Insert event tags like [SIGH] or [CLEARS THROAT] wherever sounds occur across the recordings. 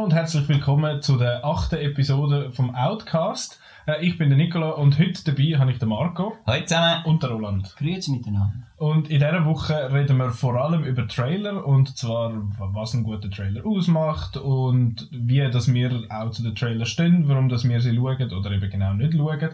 Hallo und herzlich willkommen zu der achten Episode vom Outcast. Äh, ich bin der Nicola und heute dabei habe ich den Marco. Hallo zusammen. Und den Roland. Grüezi miteinander. Und in dieser Woche reden wir vor allem über Trailer und zwar, was ein guter Trailer ausmacht und wie dass wir auch zu den Trailern stehen, warum dass wir sie schauen oder eben genau nicht schauen.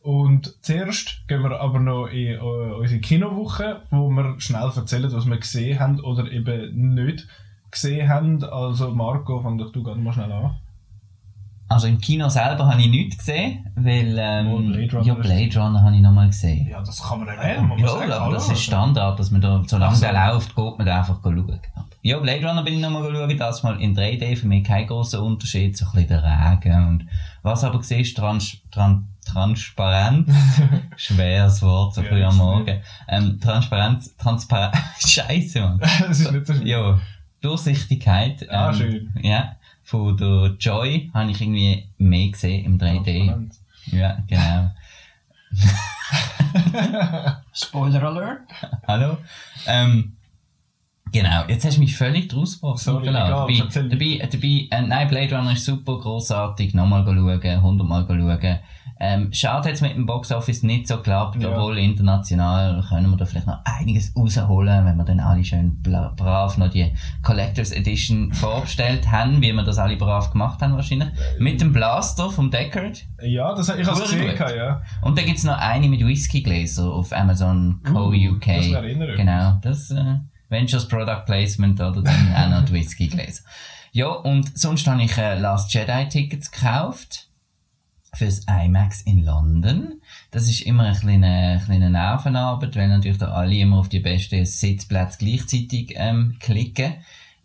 Und zuerst gehen wir aber noch in uh, unsere Kinowoche, wo wir schnell erzählen, was wir gesehen haben oder eben nicht gesehen haben. Also Marco, fang doch du gerade mal schnell an. Also im Kino selber habe ich nichts gesehen, weil ähm, Oh, Blade Runner ja, Blade Runner habe ich nochmal gesehen. Ja, das kann man erwähnen. man Ja, sagen, aber das ist Standard, dass man da, solange Ach so. der läuft, geht man da einfach schauen. Ja, Blade Runner bin ich nochmal schauen, das mal in 3D, für mich kein grosser Unterschied, so ein bisschen der Regen und was aber gesehen ist, Trans Tran Transparenz, [LAUGHS] schweres Wort, so Ja, früh am Morgen, ähm, Transparenz, Transparenz, [LAUGHS] Scheiße, Mann. [LAUGHS] das ist nicht so schlimm. Ja, Durchsichtigkeit. Ah, ähm, schön. Ja, von der Joy habe ich irgendwie mehr gesehen im 3D. Ja, genau. [LAUGHS] Spoiler Alert. Hallo. Ähm, genau, jetzt hast du mich völlig draus gebracht. Sorry, egal, dabei, dabei, dabei, äh, nein, Blade Runner ist super, grossartig, nochmal schauen, hundertmal schauen. Ähm, schade hat es mit dem Boxoffice nicht so geklappt, Ja. obwohl international können wir da vielleicht noch einiges rausholen, wenn wir dann alle schön brav noch die Collectors Edition vorbestellt haben, wie wir das alle brav gemacht haben wahrscheinlich. Mit dem Blaster vom Deckard. Ja, das, ich habe es Cool, gesehen, ja. Und dann gibt's noch eine mit Whiskygläser auf Amazon Co. Uh, UK. das wäre innerhalb. Genau, das äh, Ventures Product Placement oder dann auch noch die Whiskygläser. Ja, und sonst habe ich äh, Last Jedi Tickets gekauft fürs IMAX in London. Das ist immer eine kleine, kleine Nervenarbeit, weil natürlich da alle immer auf die besten Sitzplätze gleichzeitig ähm, klicken.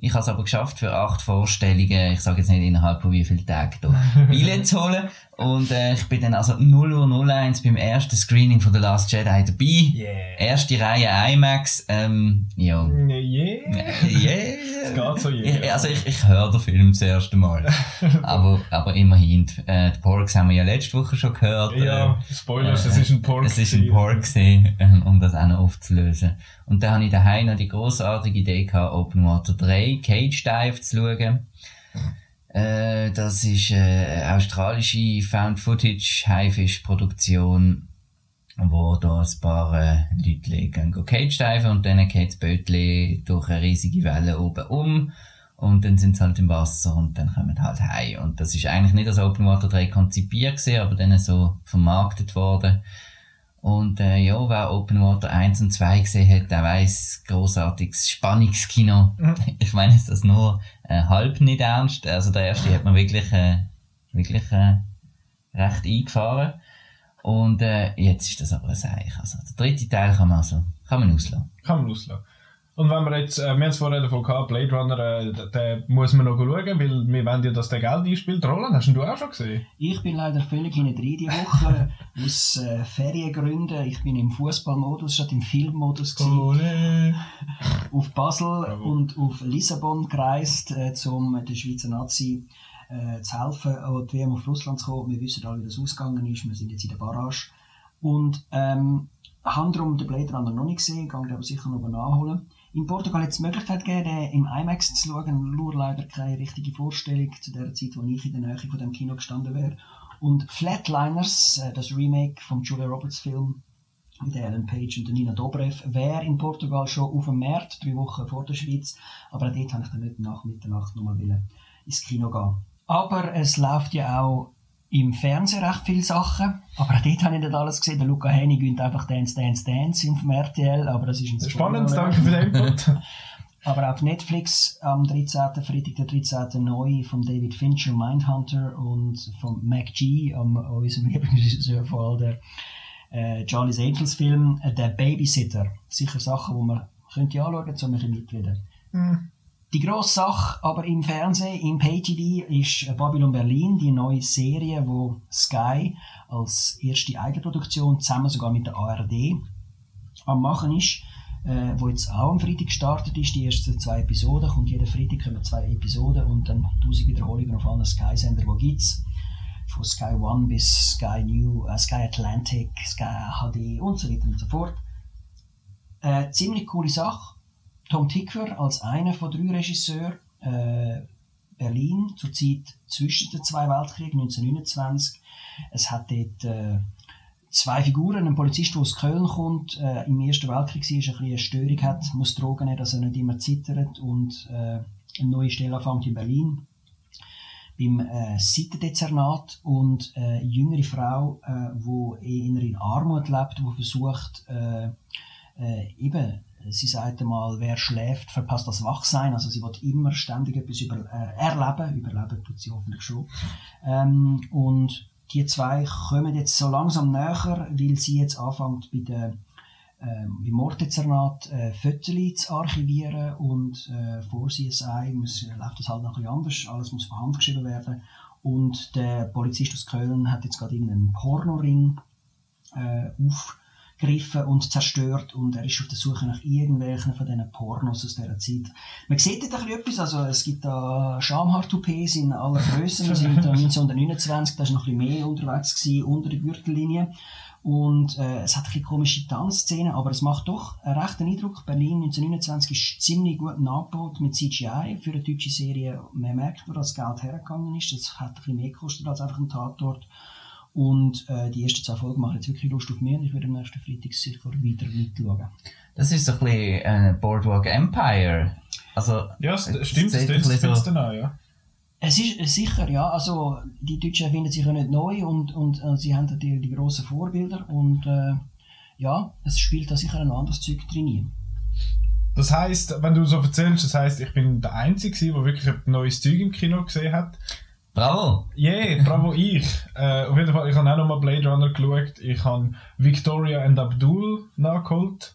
Ich habe es aber geschafft, für acht Vorstellungen, ich sage jetzt nicht innerhalb von wie vielen Tagen, da [LAUGHS] Billett zu holen. Und äh, ich bin dann also 0 Uhr 01 beim ersten Screening von The Last Jedi dabei. Yeah. Erste Reihe IMAX. Ähm, ja. Yeah. [LAUGHS] Yeah. Es geht so, yeah. Ich, also ich, ich höre den Film das erste Mal. [LAUGHS] aber, aber immerhin, äh, die Porks haben wir ja letzte Woche schon gehört. Ja, äh, Spoilers, äh, es ist ein Pork. Es ist ein. Pork gewesen, ähm, um das auch noch aufzulösen. Und dann habe ich daheim noch die grossartige Idee gehabt, Open Water 3 Cage Dive zu schauen. Äh, das ist äh, eine australische Found-Footage-Haifisch-Produktion, wo da ein paar äh, Leute gehen Cage diven und dann geht das Bötli durch eine riesige Welle oben um und dann sind sie halt im Wasser und dann kommen halt heim. Und das ist eigentlich nicht als Open Water 3 konzipiert gewesen, aber dann so vermarktet worden. Und äh, ja, wer Open Water 1 und 2 gesehen hat, der weiss, grossartiges Spannungskino. Mhm. [LAUGHS] Ich meine, ist das nur äh, halb nicht ernst. Also der erste hat man wirklich, äh, wirklich äh, recht eingefahren. Und äh, jetzt ist das aber ein Seich. Also der dritte Teil kann man also kann man auslassen. Kann man auslassen. Und wenn wir jetzt, äh, wir haben es vorher davon gehabt, Blade Runner, äh, den- muss man noch schauen, weil wir wollen ja, dass der Geld einspielt. Roland, hast du auch schon gesehen? Ich bin leider völlig hinten drin diese Woche aus äh, Feriengründen. Ich bin im Fußballmodus statt im Filmmodus. Ole. auf Basel Bravo. und auf Lissabon gereist, äh, um den Schweizer Nazi äh, zu helfen, an die WM auf Russland zu kommen. Wir wissen alle, wie das ausgegangen ist. Wir sind jetzt in der Barrage. Und ähm, haben darum den Blade Runner noch nicht gesehen, kann aber sicher noch nachholen. In Portugal hat es die Möglichkeit gegeben, den im IMAX zu schauen, nur leider keine richtige Vorstellung zu der Zeit, wo ich in der Nähe von dem Kino gestanden wäre. Und Flatliners, äh, das Remake vom Julia Roberts Film, mit Ellen Page und Nina Dobrev, wäre in Portugal schon auf dem März, drei Wochen vor der Schweiz. Aber dort habe ich dann nicht nach Mitternacht nochmal ins Kino gehen. Aber es läuft ja auch im Fernsehen recht viele Sachen. Aber auch dort habe ich nicht alles gesehen. Der Luca Hennig gönnt einfach Dance, Dance, Dance dem RTL. Aber das ist ein Spannend, Spoiler. danke für den Input. [LAUGHS] Aber auf Netflix am 13. Freitag der 13. neu von David Fincher Mindhunter und von Mac G, am unserem [LAUGHS] Lieblingsregisseur von all der äh, Charlie's Angels Film, äh, der Babysitter. Sicher Sachen, die man könnte anschauen, um ein bisschen mitreden. Hm. Die grosse Sache aber im Fernsehen, im Pay-TV, ist Babylon Berlin, die neue Serie, wo Sky als erste Eigenproduktion zusammen sogar mit der ARD am machen ist, äh, wo jetzt auch am Freitag gestartet ist. Die ersten zwei Episoden, kommt jeden Freitag kommen zwei Episoden und dann tausend Wiederholungen auf allen Sky-Sender, die gibt's. Von Sky One bis Sky New, äh, Sky Atlantic, Sky HD und so weiter und so fort. Äh, ziemlich coole Sache. Tom Tickwer als einer von drei Regisseuren, äh, Berlin, zur Zeit zwischen den zwei Weltkriegen, 1929. Es hat dort äh, zwei Figuren, ein Polizist, der aus Köln kommt, äh, im Ersten Weltkrieg war, ein bisschen eine Störung hat, muss Drogen nehmen, dass er nicht immer zittert und äh, eine neue Stelle anfängt in Berlin beim äh, Seitendezernat und äh, eine jüngere Frau, äh, in Armut lebt, die versucht, äh, äh, eben, sie sagt einmal, wer schläft, verpasst das Wachsein. Also sie wird immer ständig etwas über, äh, erleben. Überleben tut sie hoffentlich schon. Ähm, und die zwei kommen jetzt so langsam näher, weil sie jetzt anfängt bei der ähm, beim Morddezernat äh, Fotos zu archivieren und äh, vor CSI muss, äh, läuft das halt noch ein anders, alles muss von Hand geschrieben werden und der Polizist aus Köln hat jetzt gerade irgendeinen Pornoring äh, aufgegriffen und zerstört und er ist auf der Suche nach irgendwelchen von diesen Pornos aus dieser Zeit. Man sieht dort ein bisschen etwas, also es gibt da Schamhaar-Toupets in aller Größe, wir sind da [LAUGHS] 1929, da war noch ein bisschen mehr unterwegs gewesen, unter der Gürtellinie und äh, es hat ein bisschen komische Tanzszenen, aber es macht doch einen rechten Eindruck. Berlin 1929 ist ziemlich gut nachgebaut mit CGI für eine deutsche Serie. Man merkt, wo das Geld hergegangen ist. Das hat ein bisschen mehr gekostet als einfach ein Tatort. Und äh, die ersten zwei Folgen machen jetzt wirklich Lust auf mich und ich werde am nächsten Freitag sicher wieder mitschauen. Das ist so ein bisschen äh, Boardwalk Empire. Also, Ja, es es stimmt, das sieht ein tut bisschen es so- dann an, ja. Es ist äh, sicher, ja. Also, die Deutschen erfinden sich ja nicht neu und, und äh, sie haben natürlich die grossen Vorbilder und äh, ja, es spielt da sicher ein anderes Zeug drin. Das heisst, wenn du so erzählst, das heisst, ich bin der Einzige, der wirklich ein neues Zeug im Kino gesehen hat. Bravo! Yeah, bravo ich. [LAUGHS] Äh, auf jeden Fall, ich habe auch nochmal Blade Runner geschaut. Ich habe Victoria and Abdul nachgeholt.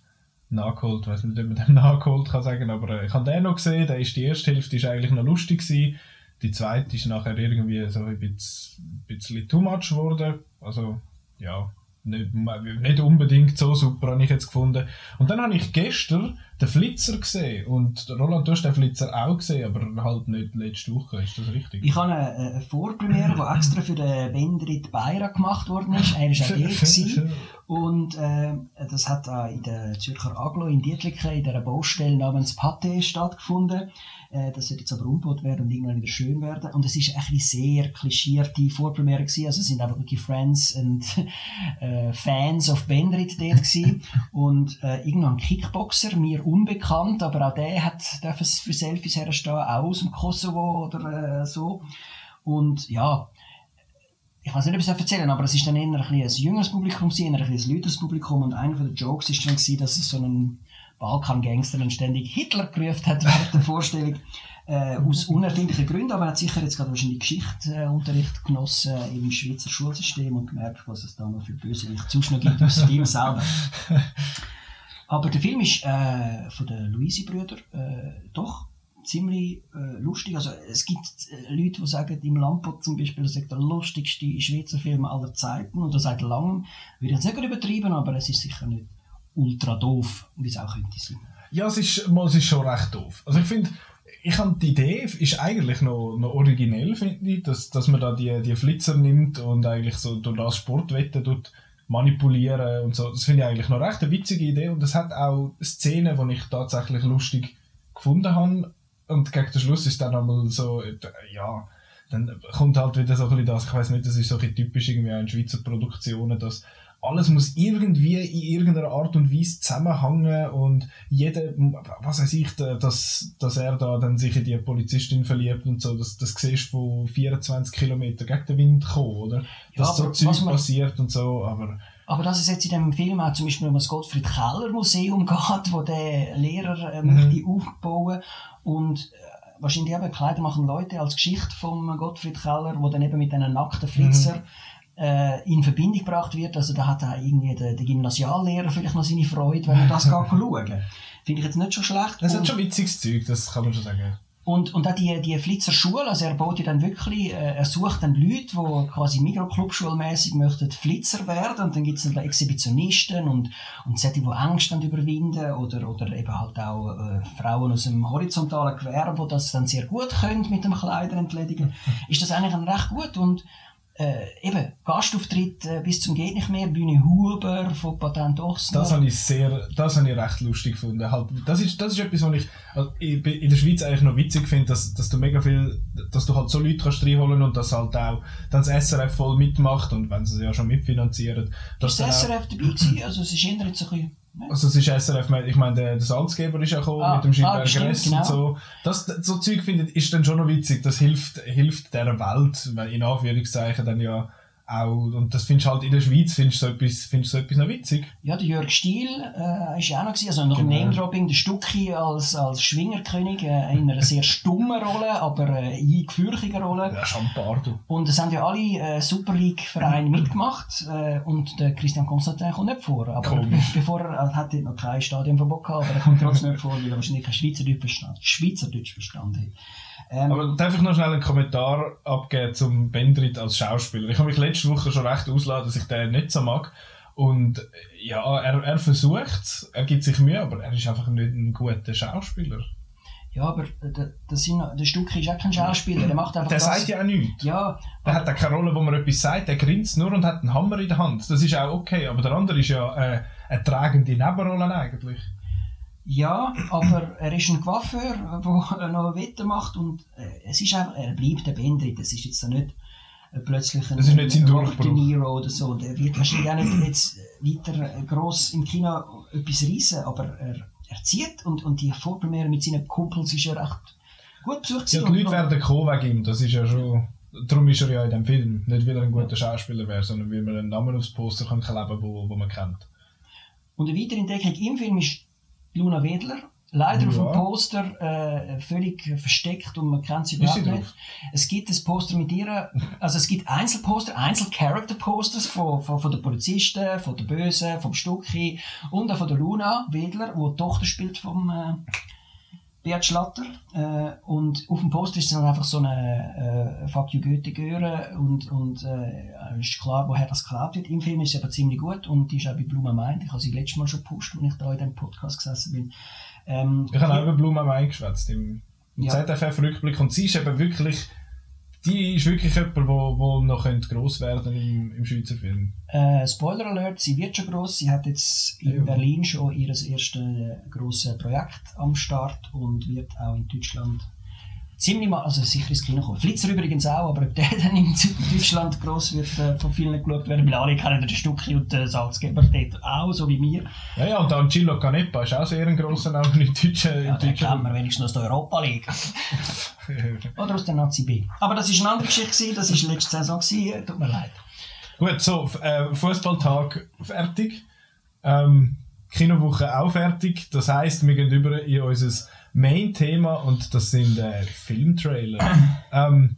Nachgeholt, weiß nicht, ob man den [LAUGHS] nachgeholt kann sagen, aber äh, ich habe den noch gesehen. Der ist, die erste Hälfte ist eigentlich noch lustig gewesen. Die zweite ist nachher irgendwie so ein bisschen, bisschen too much geworden. Also, ja, nicht, nicht unbedingt so super, habe ich jetzt gefunden. Und dann habe ich gestern den Flitzer gesehen. Und Roland, du hast den Flitzer auch gesehen, aber halt nicht letzte Woche. Ist das richtig? Ich habe eine, eine Vorpremiere, die extra für den Bendrit Beira gemacht worden ist. Er war auch [LAUGHS] gewesen. Und äh, das hat auch in der Zürcher Aglo in Dietliken in dieser Baustelle namens Pate stattgefunden. Äh, das wird jetzt aber umgebaut werden und irgendwann wieder schön werden. Und es ist echt eine sehr klischierte Vorpremiere gewesen. Also es sind einfach wirklich Friends und [LAUGHS] äh, Fans of Bendrit dort gewesen. [LAUGHS] Und äh, irgendwann Kickboxer, mir unbekannt, aber auch der hat dürfen für Selfies herstehen, auch aus dem Kosovo oder äh, so. Und ja, ich weiß nicht, ob ich es erzählen aber es ist dann eher ein, ein jüngeres Publikum, eher ein, ein älteres Publikum und einer der Jokes ist dann gewesen, dass es so einen Balkan-Gangster ständig Hitler gerufen hat während der Vorstellung. Äh, aus unerfindlichen Gründen, aber er hat sicher jetzt gerade wahrscheinlich Geschichtsunterricht genossen im Schweizer Schulsystem und gemerkt, was es da noch für sonst noch gibt, außer ihm selber. [LAUGHS] Aber der Film ist äh, von den Luisi-Brüdern äh, doch ziemlich äh, lustig. Also es gibt äh, Leute, die sagen, im Lampot zum Beispiel, das ist der lustigste Schweizer Film aller Zeiten oder seit langem. Würde jetzt nicht übertrieben, aber es ist sicher nicht ultra doof, wie es auch könnte sein. Ja, es ist, es ist schon recht doof. Also ich finde, ich habe die Idee ist eigentlich noch, noch originell, finde ich, dass, dass man da die, die Flitzer nimmt und eigentlich so durch das Sportwetten tut manipulieren und so. Das finde ich eigentlich noch recht eine witzige Idee und es hat auch Szenen, die ich tatsächlich lustig gefunden habe. Und gegen den Schluss ist dann einmal so, ja, dann kommt halt wieder so ein bisschen das, ich weiß nicht, das ist so ein typisch irgendwie auch in Schweizer Produktionen, dass alles muss irgendwie in irgendeiner Art und Weise zusammenhängen und jeder, was weiß ich, da- dass, dass er da dann sich in die Polizistin verliebt und so, das, das siehst du von 24 Kilometer gegen den Wind kommen, oder? Dass Ja, so Zeug passiert und so, aber Aber dass es jetzt in dem Film auch zum Beispiel um das Gottfried Keller Museum [LAUGHS] geht, wo der Lehrer äh, Mhm. möchte aufbauen und äh, wahrscheinlich eben Kleider machen Leute als Geschichte vom Gottfried Keller, wo dann eben mit einem nackten Flitzer Mhm. Äh, in Verbindung gebracht wird. Also da hat auch irgendwie der, der Gymnasiallehrer vielleicht noch seine Freude, wenn er das [LAUGHS] schauen. Finde ich jetzt nicht so schlecht. hat Und- schon witziges Zeug, das kann man schon sagen. und, und auch die, die Flitzer Schule, also er baut dann wirklich, äh, er sucht dann Leute, die quasi Mikroclubschulmäßig möchten Flitzer werden und dann gibt es dann Exhibitionisten und, und solche, die Angst dann überwinden oder, oder eben halt auch äh, Frauen aus dem horizontalen Gewerbe, die das dann sehr gut können mit dem Kleider entledigen, [LAUGHS] ist das eigentlich dann recht gut und äh, eben, Gastauftritt äh, bis zum geht nicht mehr, Bühne Huber von Patent Ochsner. Das habe ich sehr, das habe ich recht lustig gefunden. Halt, das ist, das ist etwas, was ich also in der Schweiz eigentlich noch witzig finde, dass, dass du mega viel, dass du halt so Leute kannst reinholen und dass halt auch dann das SRF voll mitmacht und wenn sie es ja schon mitfinanzieren. Ist das SRF dabei gewesen? Also es ist jetzt ein bisschen also es ist SRF, ich meine, der, der Salzgeber ist ja gekommen ah, mit dem Schilberg ah, Gress genau. und so. Das, so Zeug finde ich, ist dann schon noch witzig. Das hilft, hilft der Welt, weil in Anführungszeichen dann ja auch, und das findest du halt in der Schweiz, findest du so etwas, findest du so etwas noch witzig? Ja, der Jörg Stiel äh, ist ja auch noch gewesen, also nach genau. Name-Dropping, der Stucki als, als Schwingerkönig äh, in einer sehr stummen Rolle, aber äh, eingefürchigen Rolle. Ja, Champardo. Und es haben ja alle äh, Super League-Vereine mitgemacht äh, und der Christian Constantin kommt nicht vor. Aber Komisch. bevor er, er hat noch kein Stadionverbot gehabt, aber er kommt trotzdem nicht vor, weil er wahrscheinlich kein Schweizerdeutsch verstand, Schweizerdeutsch verstanden hat. Ähm, Aber darf ich noch schnell einen Kommentar abgeben zum Bendrit als Schauspieler? Ich habe mich letzte Woche schon recht ausladen, dass ich den nicht so mag. Und ja, er, er versucht es, er gibt sich Mühe, aber er ist einfach nicht ein guter Schauspieler. Ja, aber der, der, der Stück ist auch kein Schauspieler, der macht einfach Der das. sagt ja auch nichts. Ja. Der hat auch keine Rolle, wo man etwas sagt, der grinst nur und hat einen Hammer in der Hand. Das ist auch okay, aber der andere ist ja äh, eine tragende Nebenrolle eigentlich. Ja, aber er ist ein Coiffeur, der [LAUGHS] noch Wetter macht und äh, es ist einfach, er bleibt der Bendrit. Es ist jetzt nicht äh, plötzlich ein, das ist nicht sein Durchbruch. De Niro oder so. Der wird wahrscheinlich auch nicht jetzt weiter gross im Kino etwas reissen, aber er, er zieht und, und die Vorpremiere mit seinen Kumpels ist ja recht gut besucht. Ja, die Leute werden kommen wegen ihm, das ist ja schon... Darum ist er ja in dem Film. Nicht weil er ein guter Schauspieler wäre, sondern weil man einen Namen aufs Poster kann kleben wo, wo man kennt. Und eine weitere Entdeckung im Film ist Luna Wedler. Leider ja. auf dem Poster äh, völlig versteckt und man kennt sie überhaupt nicht. Es gibt ein Poster mit ihr, also es gibt Einzelposter, Einzel-Character-Posters von, von, von den Polizisten, von den Bösen, vom Stucki und auch von der Luna Wedler, die die Tochter spielt vom äh, Beat Schlatter. Äh, und auf dem Poster ist dann einfach so eine äh, Fuck you Goethe Göre und, und äh, ist klar, woher das geklaut wird. Im Film ist sie aber ziemlich gut und die ist auch bei Bluma Mind. Ich habe sie letztes Mal schon gepusht, als ich da in diesem Podcast gesessen bin. Ähm, ich habe auch über Bluma Mind geschwätzt im, im ja. ZFF-Rückblick und sie ist eben wirklich die ist wirklich jemand, der wo, wo noch gross werden im, im Schweizer Film. Äh, Spoiler Alert, sie wird schon gross. Sie hat jetzt in ja. Berlin schon ihr erstes grosses Projekt am Start und wird auch in Deutschland ziemlich mal, also sicher ins Kino kommen. Flitzer übrigens auch, aber ob der [LAUGHS] dann in Deutschland gross wird äh, von vielen geschaut werden, weil alle kennen den Stucki und den Salzgeber dort auch, so wie mir. Ja, ja, und dann Gillo Canepa ist auch sehr ein grosser Name in Deutschland. Ja, den kennen wir wenigstens aus der Europa League. [LAUGHS] Oder aus der Nazi B. Aber das war eine andere Geschichte, das war letzte Saison, gewesen. tut mir leid. Gut, so, äh, Fußballtag fertig. Ähm, Kinowoche auch fertig. Das heisst, wir gehen über in unser Main-Thema und das sind äh, Filmtrailer. [CLEARS THROAT] ähm,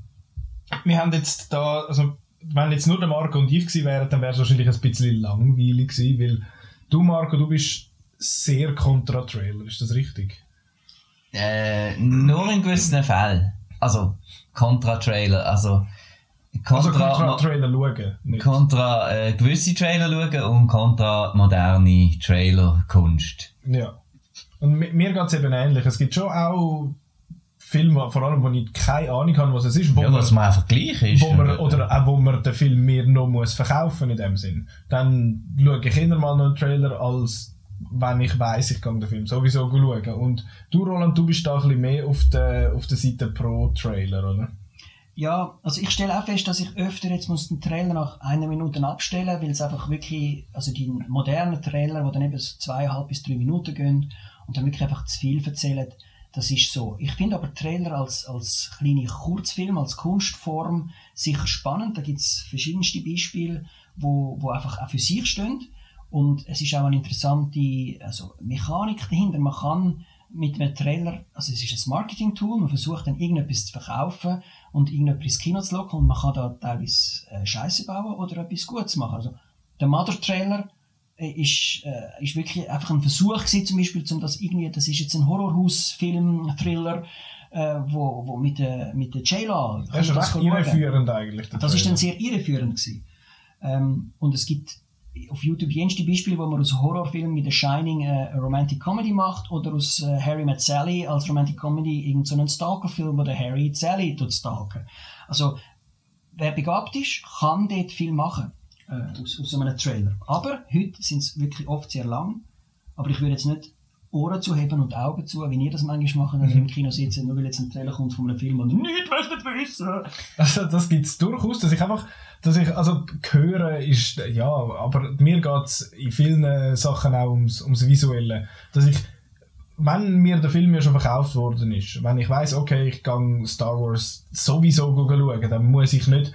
wir haben jetzt da, also wenn jetzt nur der Marco und ich gewesen wären, dann wäre es wahrscheinlich ein bisschen langweilig gewesen, weil du, Marco, du bist sehr kontra Trailer, ist das richtig? Äh, nur in gewissen Fällen. Also, kontra Trailer, also Kontra, also kontra Trailer schauen. Nicht. Kontra äh, gewisse Trailer schauen und kontra moderne Trailer-Kunst. Ja. Und mir geht es eben ähnlich. Es gibt schon auch Filme, vor allem, wo ich keine Ahnung habe, was es ist. Wo ja, was man einfach gleich ist. Wo man, oder auch wo man den Film mir noch muss verkaufen in dem Sinn. Dann schaue ich immer mal noch einen Trailer, als wenn ich weiss, ich kann den Film sowieso schauen. Und du, Roland, du bist da ein bisschen mehr auf der, auf der Seite pro Trailer, oder? Ja, also ich stelle auch fest, dass ich öfter jetzt muss den Trailer nach einer Minute abstellen, weil es einfach wirklich, also die modernen Trailer, die dann eben zweieinhalb bis drei Minuten gehen und dann wirklich einfach zu viel erzählen, das ist so. Ich finde aber Trailer als, als kleine Kurzfilm, als Kunstform sicher spannend. Da gibt es verschiedenste Beispiele, wo, wo einfach auch für sich stehen. Und es ist auch eine interessante also Mechanik dahinter. Man kann mit einem Trailer, also es ist ein Marketing-Tool, man versucht dann irgendetwas zu verkaufen und irgendetwas ins Kino zu locken und man kann da teilweise äh, Scheiße bauen oder etwas Gutes machen. Also der Mother-Trailer ist, äh, ist wirklich einfach ein Versuch gewesen, zum Beispiel, um das irgendwie, das ist jetzt ein Horrorhaus-Film, Thriller, äh, wo, wo mit der, mit der J-Law. Das ist recht irreführend eigentlich. Das ist dann sehr irreführend gewesen. Ähm, und es gibt auf YouTube jenste Beispiele, wo man aus Horrorfilmen wie The Shining äh, eine Romantic Comedy macht oder aus äh, Harry Met Sally als Romantic Comedy irgendeinen so Stalker-Film, wo der Harry Sally tut stalken. Also wer begabt ist, kann dort viel machen äh, aus, aus einem Trailer. Aber heute sind es wirklich oft sehr lang. Aber ich würde jetzt nicht Ohren zuheben und Augen zu, wie ihr das manchmal macht, wenn ihr im Kino sitzt, nur weil jetzt ein Trailer kommt von einem Film und nichts möchtet wissen. Also das gibt es durchaus, dass ich einfach, dass ich, also hören ist, ja, aber mir geht es in vielen Sachen auch ums, ums Visuelle, dass ich, wenn mir der Film ja schon verkauft worden ist, wenn ich weiß, okay, ich kann Star Wars sowieso schauen, dann muss ich nicht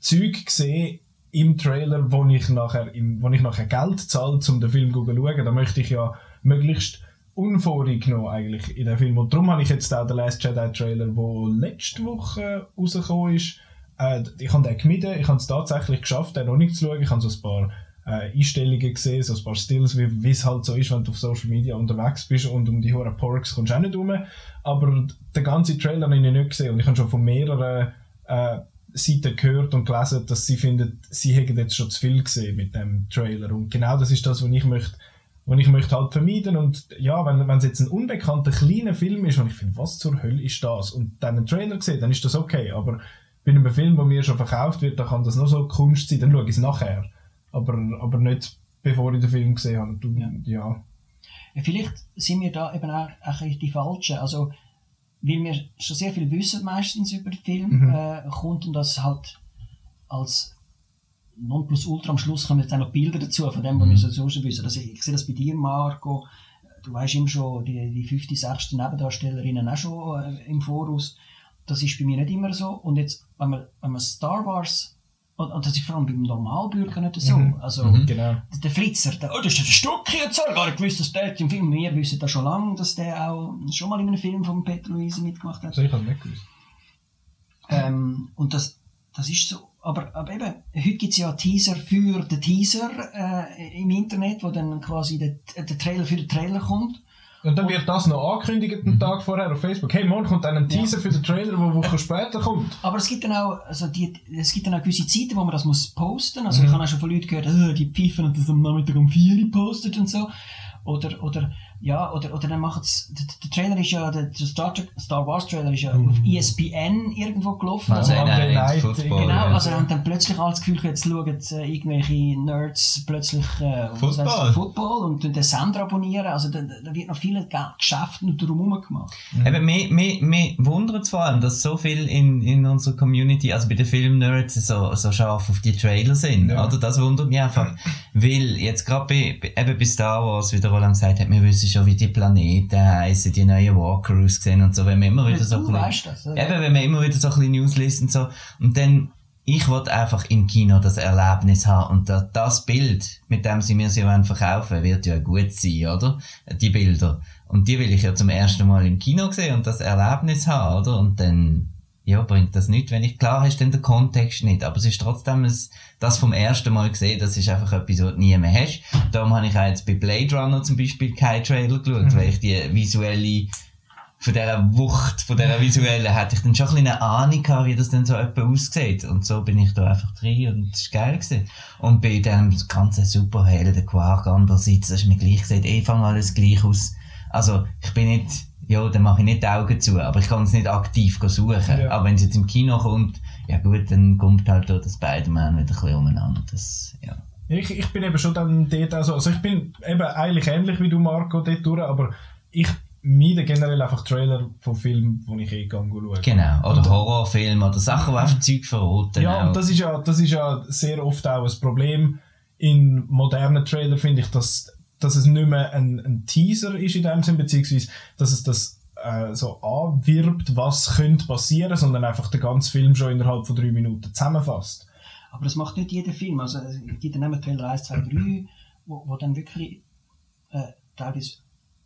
Zeug sehen im Trailer, wo ich nachher, im, wo ich nachher Geld zahle, um den Film zu schauen, dann möchte ich ja möglichst unvorgenommen eigentlich in dem Film. Und darum habe ich jetzt auch den Last Jedi Trailer, der letzte Woche rausgekommen ist, äh, ich habe den gemieden, ich habe es tatsächlich geschafft, den noch nicht zu schauen. Ich habe so ein paar äh, Einstellungen gesehen, so ein paar Stills, wie es halt so ist, wenn du auf Social Media unterwegs bist und um die hohen Porks kommst du auch nicht rum. Aber den ganzen Trailer habe ich nicht gesehen und ich habe schon von mehreren äh, Seiten gehört und gelesen, dass sie finden, sie hätten jetzt schon zu viel gesehen mit dem Trailer. Und genau das ist das, was ich möchte und ich möchte halt vermeiden und ja, wenn, wenn es jetzt ein unbekannter kleiner Film ist und ich finde, was zur Hölle ist das und dann einen Trailer sehe, dann ist das okay, aber bei einem Film, der mir schon verkauft wird, da kann das noch so Kunst sein, dann schaue ich es nachher, aber, aber nicht bevor ich den Film gesehen habe. Du, ja. ja. Vielleicht sind wir da eben auch ein die Falschen, also weil wir schon sehr viel wissen meistens über den Film, mhm. äh, kommt und das halt als Nonplusultra am Schluss kommen jetzt auch noch Bilder dazu, von dem, was mhm. wir so schon wissen. Also ich, ich sehe das bei dir, Marco. Du weißt immer schon, die, die fünfte, sechste Nebendarstellerinnen auch schon äh, im Voraus. Das ist bei mir nicht immer so. Und jetzt, wenn man, wenn man Star Wars und, und das ist vor allem beim Normalbürger nicht so. Mhm. Also, mhm. Genau. der Flitzer, der, oh, das ist ein Stück jetzt, gar nicht gewusst, dass der im Film, wir wissen das schon lange, dass der auch schon mal in einem Film von Peter Luise mitgemacht hat. Also ich habe nicht gewusst. Ähm, und das, das ist so, aber, aber eben, heute gibt es ja Teaser für den Teaser äh, im Internet, wo dann quasi der, der Trailer für den Trailer kommt. Und dann wird das noch angekündigt einen mhm. Tag vorher auf Facebook. Hey, morgen kommt dann ein Teaser ja. für den Trailer, der Woche später kommt. Aber es gibt dann auch, also die, es gibt dann auch gewisse Zeiten, wo man das muss posten. Also mhm. ich habe auch schon von Leuten gehört, oh, die pfeifen und das am Nachmittag um 4 Uhr postet und so. Oder, oder, ja, oder, oder dann machen es, der, der, Trailer ist ja, der, der Star, Star Wars Trailer ist ja mhm. auf ESPN irgendwo gelaufen. Also, also nein, nein, Football, genau, also haben dann plötzlich alles Gefühl, jetzt schauen äh, irgendwelche Nerds plötzlich äh, Football. Football und den Sender abonnieren. Also da, da wird noch viele Geschäfte noch drumherum gemacht. Mhm. Eben, mir, mir, mir wundert es vor allem, dass so viel in, in unserer Community, also bei den Film-Nerds, so, so scharf auf die Trailer sind. Ja. Oder? Das wundert mich einfach. [LAUGHS] Weil jetzt gerade bei, eben bei Star Wars, wie der Roland gesagt hat, wir wissen schon, wie die Planeten heißen, die neuen Walker aussehen und so, wenn man immer wieder so ein bisschen, das, ja. eben, wenn man immer wieder so ein bisschen News liest und so, und dann, ich wollte einfach im Kino das Erlebnis haben und das Bild, mit dem sie mir sie verkaufen wird ja gut sein, oder? Die Bilder. Und die will ich ja zum ersten Mal im Kino sehen und das Erlebnis haben, oder? Und dann, ja, bringt das nicht, wenn ich, klar hast, dann der Kontext nicht, aber es ist trotzdem ein, das vom ersten Mal gesehen, das ist einfach etwas, was du nie mehr hast. Darum habe ich auch jetzt bei Blade Runner zum Beispiel keinen Trailer geschaut, mhm. weil ich die visuelle, von dieser Wucht, von dieser visuellen, hatte ich dann schon ein bisschen eine Ahnung gehabt, wie das dann so etwa aussieht. Und so bin ich da einfach drin und das ist geil gewesen. Und bei dem ganzen Superhelden, der Quark andererseits, das ist mir gleich gesagt, eh fang alles gleich aus. Also, ich bin nicht, ja, dann mache ich nicht die Augen zu, aber ich kann es nicht aktiv suchen. Ja. Aber wenn es jetzt im Kino kommt, ja gut, dann kommt halt das Spider-Man wieder ein bisschen umeinander. Das, ja. Ich, ich bin eben schon dann dort, also, also ich bin eben eigentlich ähnlich wie du, Marco, dort durch, aber ich meide generell einfach Trailer von Filmen, die ich eh gerne schaue. Genau, oder Horrorfilme oder Sachen, die einfach Zeug verroten. Ja, und das ist ja, das ist ja sehr oft auch ein Problem in modernen Trailern, finde ich, dass dass es nicht mehr ein, ein Teaser ist in dem Sinn, beziehungsweise dass es das äh, so anwirbt, was könnte passieren, sondern einfach den ganzen Film schon innerhalb von drei Minuten zusammenfasst. Aber das macht nicht jeder Film. Also dann immer Trailer 1, 2, 3, wo, wo dann wirklich äh, teilweise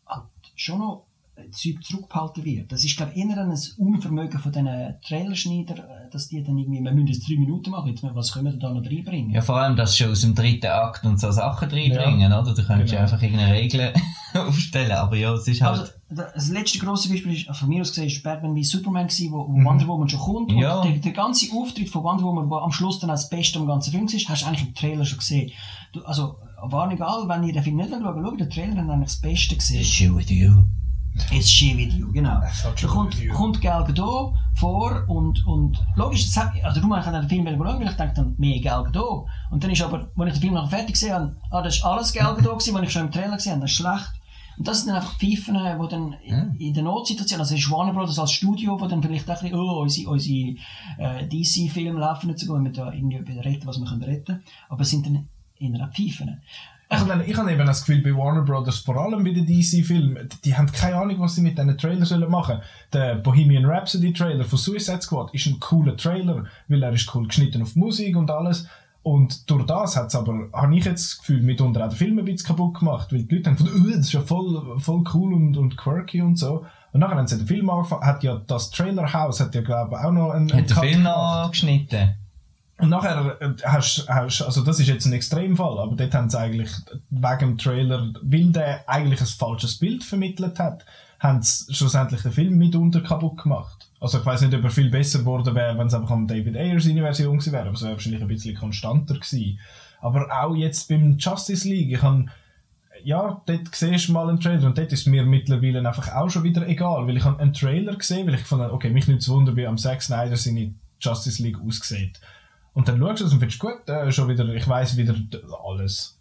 halt schon noch Zeug zurückgehalten wird. Das ist, glaube ich, eher ein Unvermögen von diesen Trailerschneider, äh, dass die dann irgendwie, wir müssen das drei Minuten machen, jetzt, was können wir da noch reinbringen? Ja, vor allem, dass schon aus dem dritten Akt und so Sachen reinbringen, ja. oder? Da könntest genau. du einfach irgendeine Regel [LAUGHS] aufstellen, aber ja, es ist halt... Also, das letzte grosse Beispiel ist, von mir aus gesehen, ist Batman wie Superman gewesen, wo, wo mhm. Wonder Woman schon kommt. Ja. Und der, der ganze Auftritt von Wonder Woman, der am Schluss dann als Beste am ganzen Film ist, hast du eigentlich im Trailer schon gesehen. Du, also, war egal, wenn ihr den Film nicht schaut, schaut den Trailer, dann eigentlich das Beste gesehen. Show with you. SG-Video, genau. Da kommt, kommt Gal Gadot vor und, und logisch, das hat, also darum habe ich den Film schauen, weil ich dachte dann, mehr Gal Gadot. Und dann ist aber, als ich den Film nachher fertig gesehen habe, ah, das ist alles Gal Gadot gewesen, was ich schon im Trailer gesehen habe, das ist schlecht. Und das sind dann einfach Pfeifen, die dann in- in der Notsituation, also ist Warner Brothers als Studio, wo dann vielleicht auch ein bisschen, oh, unsere, unsere äh, DC-Filme laufen nicht so gut, wir da irgendwie retten, was wir können retten. Aber es sind dann in einer Pfeifen. Ich habe, ich habe eben das Gefühl, bei Warner Brothers, vor allem bei den DC-Filmen, die, die haben keine Ahnung, was sie mit diesen Trailern sollen machen Der Bohemian Rhapsody Trailer von Suicide Squad ist ein cooler Trailer, weil er ist cool geschnitten auf Musik und alles. Und durch das hat es aber, habe ich jetzt das Gefühl, mitunter auch den Film ein bisschen kaputt gemacht, weil die Leute haben gefunden, «Äh, das ist ja voll, voll cool und, und quirky und so. Und nachher haben sie den Film angefangen, hat ja das Trailer-House, hat ja glaube ich auch noch einen, einen Hat Cut Film gemacht. noch geschnitten? Und nachher äh, hast hast also das ist jetzt ein Extremfall, aber dort haben sie eigentlich wegen dem Trailer, weil der eigentlich ein falsches Bild vermittelt hat, haben sie schlussendlich den Film mitunter kaputt gemacht. Also ich weiß nicht, ob er viel besser geworden wäre, wenn es einfach am David Ayer seine Version gewesen wäre, aber es wäre wahrscheinlich ein bisschen konstanter gewesen. Aber auch jetzt beim Justice League, ich habe ja, dort siehst du mal einen Trailer und dort ist mir mittlerweile einfach auch schon wieder egal, weil ich habe einen Trailer gesehen, weil ich habe, okay, mich nicht zu wundern, wie am Zack Snyder seine Justice League aussieht. Und dann schaust du es und findest gut, äh, schon wieder, ich weiß wieder alles.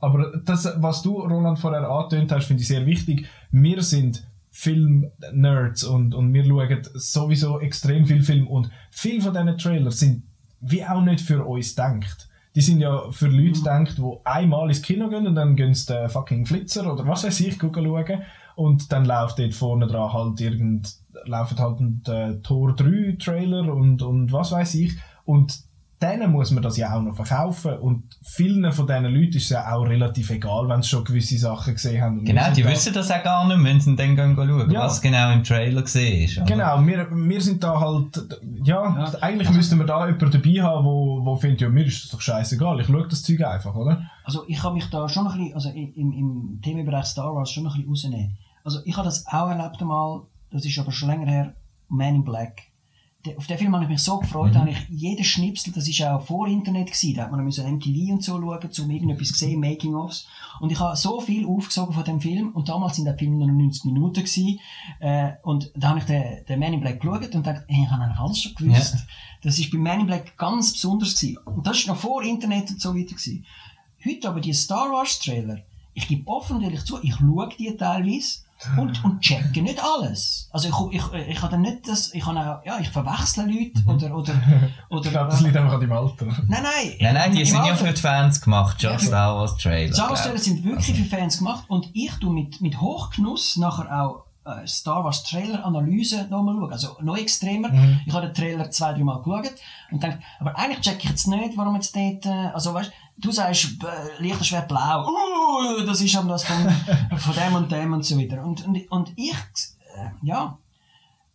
Aber das, was du, Roland, vorher angetönt hast, finde ich sehr wichtig. Wir sind Film-Nerds und, und wir schauen sowieso extrem viel Film und viele von diesen Trailers sind wie auch nicht für uns gedacht. Die sind ja für Leute gedacht, die einmal ins Kino gehen und dann gehen sie den fucking Flitzer oder was weiß ich schauen und dann läuft dort vorne dran halt irgend, läuft halt ein äh, Tor 3 Trailer und, und was weiß ich und denen muss man das ja auch noch verkaufen und vielen von diesen Leuten ist es ja auch relativ egal, wenn sie schon gewisse Sachen gesehen haben. Genau, die da- wissen das auch gar nicht, wenn sie dann gehen schauen, Ja. was genau im Trailer gesehen ist. oder? Genau, wir, wir sind da halt, ja, Ja. eigentlich müssten wir da jemanden dabei haben, wo, wo findet, ja, mir ist das doch scheißegal, ich schaue das Zeug einfach, oder? Also ich habe mich da schon ein bisschen, also im, im Themenbereich Star Wars schon ein bisschen rausnehmen. Also ich habe das auch erlebt einmal, das ist aber schon länger her, Man in Black. Auf den Film habe ich mich so gefreut, Mhm. habe ich jeden Schnipsel, das ist auch vor Internet gewesen, da hat man müssen MTV und so schauen, um irgendetwas zu sehen, Making-ofs. Und ich habe so viel aufgesogen von dem Film, und damals sind der Film nur 90 Minuten gewesen, äh, und da habe ich den, den Man in Black geschaut und dachte, hey, ich habe eigentlich alles schon gewusst. Ja. Das ist bei Man in Black ganz besonders gewesen. Und das ist noch vor Internet und so weiter gewesen. Heute aber die Star Wars Trailer, ich gebe offen ehrlich zu, ich schaue die teilweise und, und checke nicht alles. Also ich, ich, ich habe dann nicht das, ich habe auch, ja, ich verwechsle Leute oder, oder, [LAUGHS] oder, Ich glaube, das liegt einfach an deinem Alter. Nein, nein. Nein, nein, die sind ja für die Fans gemacht, Ja, schon für- Star Wars Trailer. Star Wars. Trailer sind wirklich für Fans gemacht und ich tue mit, mit Hochgenuss nachher auch äh, Star Wars Trailer Analyse nochmal schauen. Also noch extremer. Mhm. Ich habe den Trailer zwei, drei Mal geschaut und denke, aber eigentlich check ich jetzt nicht, warum jetzt dort, äh, also weißt du sagst, äh, leichter Schwert blau, uh, das ist aber das von, [LAUGHS] von dem und dem und so weiter. Und, und, und ich, äh, ja.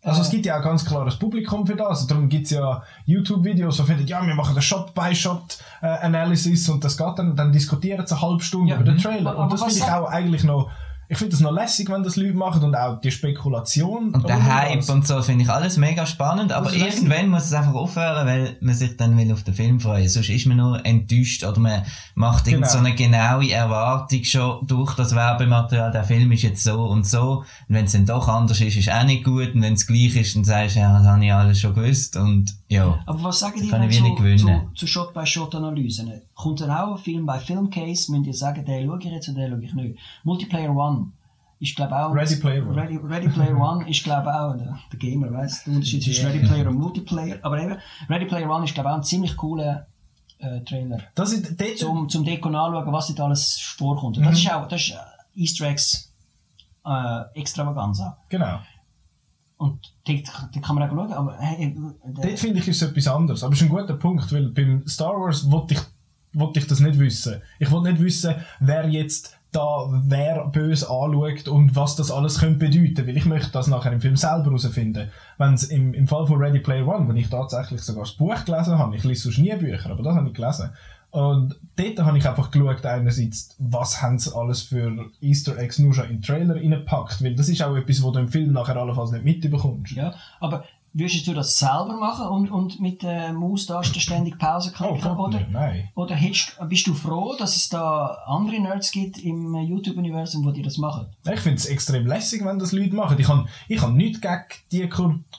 Also es gibt ja auch ganz klares Publikum für das. Darum gibt es ja YouTube-Videos, wo finden, ja, wir machen eine Shot-by-Shot-Analysis und das geht dann, dann diskutieren sie eine halbe Stunde Ja, über den mhm. Trailer. Aber Und das finde ich auch eigentlich noch, ich finde das noch lässig, wenn das Leute machen und auch die Spekulation. Und der Hype das. und so finde ich alles mega spannend, aber ist lässig. irgendwann muss es einfach aufhören, weil man sich dann will auf den Film freuen. Sonst ist man nur enttäuscht oder man macht irgend Genau. so eine genaue Erwartung schon durch das Werbematerial. Der Film ist jetzt so und so. Und wenn es dann doch anders ist, ist auch nicht gut. Und wenn es gleich ist, dann sagst du, ja, das habe ich alles schon gewusst. Und ja. Aber was sagen Das die kann denn ich wenig zu, gewinnen. zu, zu Shot-by-Shot-Analysen? Kommt dann auch ein Film bei Filmcase, müsst ihr sagen, den schaue ich jetzt und den schaue ich nicht. Multiplayer One ist glaube auch... Ready Player One. Ready, Ready Player One ist glaube auch, der, Gamer weiss, der Unterschied zwischen Ready Player und Multiplayer. Aber eben, Ready Player One ist glaube auch ein ziemlich cooler äh, Trailer. Das ist, dort, Zum, zum Deko anschauen, was dort alles vorkommt. Und das ist auch, das ist äh, Easter Eggs äh, Extravaganza. genau. Und dort, dort kann man auch schauen, aber hey, der, Dort finde ich, ist etwas anderes. Aber es ist ein guter Punkt, weil beim Star Wars wollte ich, wollte ich das nicht wissen. Ich wollte nicht wissen, wer jetzt da wer böse anschaut und was das alles könnte bedeuten, weil ich möchte das nachher im Film selber herausfinden. Wenn es im, im Fall von Ready Player One, wo ich tatsächlich sogar das Buch gelesen habe, ich lese sonst nie Bücher, aber das habe ich gelesen. Und dort habe ich einfach geschaut, einerseits, was haben sie alles für Easter Eggs nur schon in den Trailer reingepackt, weil das ist auch etwas, wo du im Film nachher allenfalls nicht mitbekommst. Ja, aber Würdest du das selber machen und, und mit der Maustaste ständig Pause klicken? Oh, oder, nein. oder hättest, bist du froh, dass es da andere Nerds gibt im YouTube-Universum, die das machen? Ich finde es extrem lässig, wenn das Leute machen. Ich habe ich hab nichts gegen die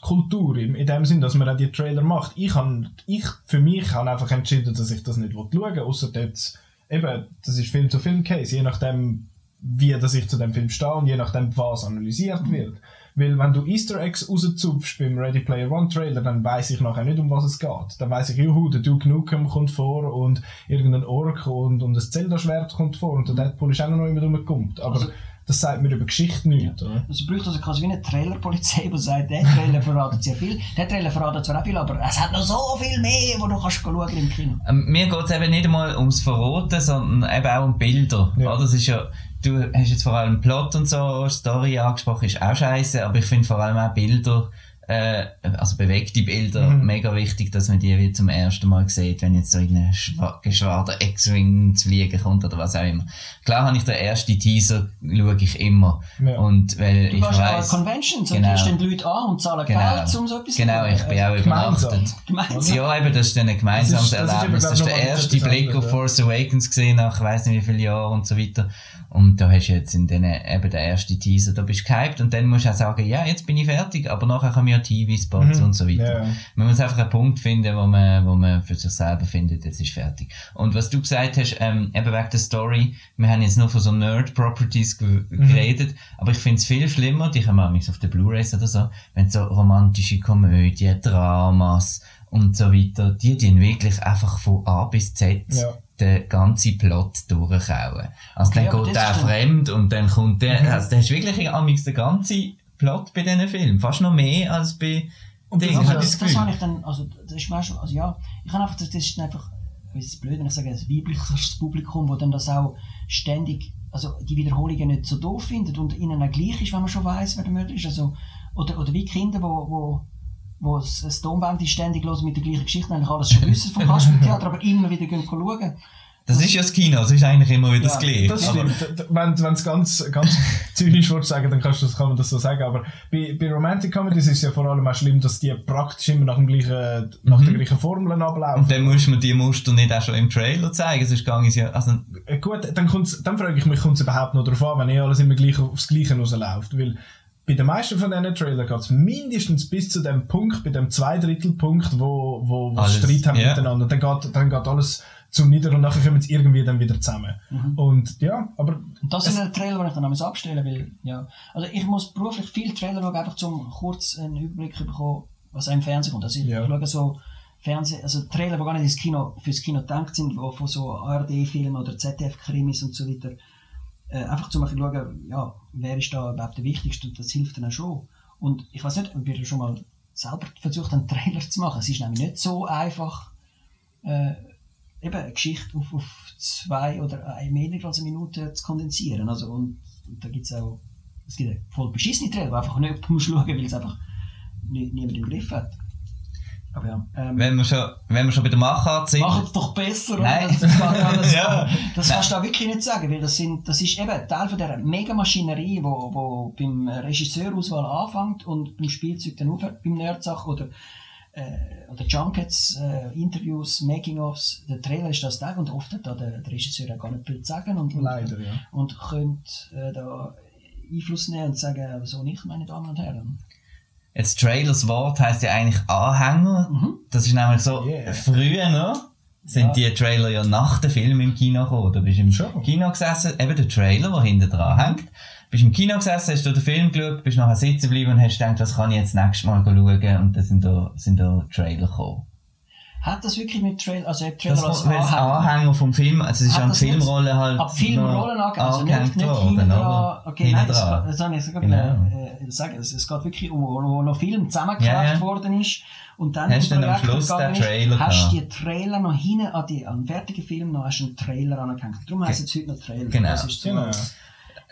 Kultur, in dem Sinn, dass man auch die Trailer macht. Ich, hab, ich für mich habe einfach entschieden, dass ich das nicht schauen will, außer jetzt, eben, das ist Film-zu-Film-Case, je nachdem, wie dass ich zu dem Film stehe und je nachdem, was analysiert wird. Weil wenn du Easter Eggs rauszupfst beim Ready Player One Trailer, dann weiß ich nachher nicht, um was es geht. Dann weiß ich, juhu, der Duke Nukem kommt vor und irgendein Ork und, und das Zelda-Schwert kommt vor und der Deadpool ist auch noch immer rumgekommen. Aber Also- das sagt mir über Geschichte nichts, oder? Es braucht also quasi wie eine Trailerpolizei, die sagt, der Trailer verratet sehr viel, der Trailer verratet zwar auch viel, aber es hat noch so viel mehr, wo du kannst schauen im Kino. Ähm, Mir geht es eben nicht einmal ums Verroten, sondern eben auch um Bilder. Ja. Das ist ja, du hast jetzt vor allem Plot und so, Story angesprochen, ist auch scheiße, aber ich finde vor allem auch Bilder, äh, also bewegte Bilder, Mhm. mega wichtig, dass man die wieder zum ersten Mal sieht, wenn jetzt so irgendein Schwa- Geschwader X-Wing zu fliegen kommt oder was auch immer. Klar habe ich den ersten Teaser, schaue ich immer. Ja. Und weil Du ich weiss, Conventions und Genau. die stehen die Leute an und zahlen Genau. Geld, um so etwas genau, ich bin auch Gemeinsam. übernachtet. Gemeinsam. Ja, eben, das ist dann ein gemeinsames Das ist- das ist Erlebnis. eben, Das ist der ich, erste Blick auf ja. Force Awakens gesehen nach weiss nicht wie vielen Jahren und so weiter. Und da hast du jetzt in den, eben den ersten Teaser, da bist du gehypt und dann musst du auch sagen, ja, jetzt bin ich fertig, aber nachher kommen ja TV-Spots Mhm. und so weiter. Ja. Man muss einfach einen Punkt finden, wo man, wo man für sich selber findet, jetzt ist fertig. Und was du gesagt hast, ähm, eben wegen der Story, wir haben jetzt nur von so Nerd-Properties Mhm. geredet, aber ich finde es viel schlimmer, die haben wir manchmal auf den Blu-Rays oder so, wenn so romantische Komödien, Dramas und so weiter, die die wirklich einfach von A bis Z Ja. den ganzen Plot durchkauen. Also Okay, dann geht der dann- fremd und dann kommt der, Mhm. also der ist wirklich amigs der ganze Plot bei diesen Filmen, fast noch mehr als bei Und Dingen, ich das, das habe ich dann, also das ist meistens, also ja, ich habe einfach, das, ist einfach, es ist blöd, wenn ich sage, ein weibliches Publikum, wo dann das auch ständig, also die Wiederholungen nicht so doof findet und ihnen auch gleich ist, wenn man schon weiß, wer der Mörder ist, also, oder, oder wie Kinder, wo, wo, wo das Tonband ist ständig los mit der gleichen Geschichte, eigentlich alles schon wissen vom Kaspertheater, aber immer wieder gehen schauen. Das ist ja das Kino, das ist eigentlich immer wieder das Ja, Gleiche. Das stimmt. Wenn du es ganz, ganz [LAUGHS] zynisch willst sagen, dann kannst du das, kann man das so sagen. Aber bei, bei Romantic Comedies ist es ja vor allem auch schlimm, dass die praktisch immer nach, dem gleichen, nach der gleichen Formeln ablaufen. Und dann muss man die Muster nicht auch schon im Trailer zeigen, sonst gang ich ja, also, Äh, Gut, dann, kommt's, dann frage ich mich, kommt es überhaupt noch darauf an, wenn eh alles immer gleich aufs Gleiche rausläuft? Weil bei den meisten von diesen Trailern geht es mindestens bis zu dem Punkt, bei dem Zweidrittelpunkt, wo, wo, wo Alles, Streit haben ja. miteinander. Dann geht, dann geht alles zu nieder und nachher kommen sie irgendwie dann wieder zusammen. Und ja, aber Und das sind die Trailer, die ich dann abstellen will. Ja. Also ich muss beruflich viele Trailer schauen, einfach zum kurz einen Überblick zu bekommen, was im Fernsehen kommt. Also ich Ja. schaue so Fernseh, also Trailer, die gar nicht ins Kino, fürs Kino gedacht sind, wo von so ARD-Filmen oder ZDF-Krimis und so weiter, äh, einfach zum Beispiel schauen, ja, wer ist da überhaupt der Wichtigste und das hilft dann auch schon. Und ich weiß nicht, ob ihr schon mal selber versucht, einen Trailer zu machen. Es ist nämlich nicht so einfach, äh, eben eine Geschichte auf, auf zwei oder ein weniger als eine Minute zu kondensieren. Also, und, und da gibt es auch, es gibt voll beschissene Trailer, die einfach nicht [LAUGHS] musst schauen, weil es einfach nie, niemand im Griff hat. Aber ja, ähm, wenn wir schon, wenn wir schon bei der Machart sind, Mach es doch besser. Nein. Das, das, [LAUGHS] das, Ja. das kannst du auch wirklich nicht sagen, weil das, sind, das ist eben Teil von dieser Megamaschinerie, wo, wo beim Regisseurauswahl anfängt und beim Spielzeug dann aufhört, beim Nerdsach oder, äh, oder Junkets, äh, Interviews, Making-ofs. Der Trailer ist das Tag und oft hat da der, der Regisseur auch gar nicht viel zu sagen und, und, leider, ja. und könnte äh, da Einfluss nehmen und sagen, so nicht, meine Damen und Herren. jetzt Trailers Wort heisst ja eigentlich Anhänger. Mhm. Das ist nämlich so, Yeah. früher noch, sind Ja. die Trailer ja nach dem Film im Kino gekommen. Da bist du im Schon. Kino gesessen, eben der Trailer, der hinten dran hängt. Bist im Kino gesessen, hast du den Film geschaut, bist nachher sitzen geblieben und hast gedacht, was kann ich jetzt nächstes Mal schauen? Und dann sind da, sind da Trailer gekommen. Hat das wirklich mit Trailer, also Das Trailer als weil es Anhänger? Anhänger vom Film, also es ist an die das nicht- Filmrolle halt. Ab Filmrollen angehängt, also nicht, nicht hinten worden, dran. Okay, nein, das, das habe ich sogar Genau. äh, sagen. Es, es geht wirklich um, wo, wo noch Film zusammengeklebt Ja, ja. worden ist. Und dann Hast du dann am Schluss den Trailer Hast du die Trailer noch hinten an, die, an den fertigen Film noch hast du einen Trailer angehängt. Darum heisst es heute noch Trailer. Genau.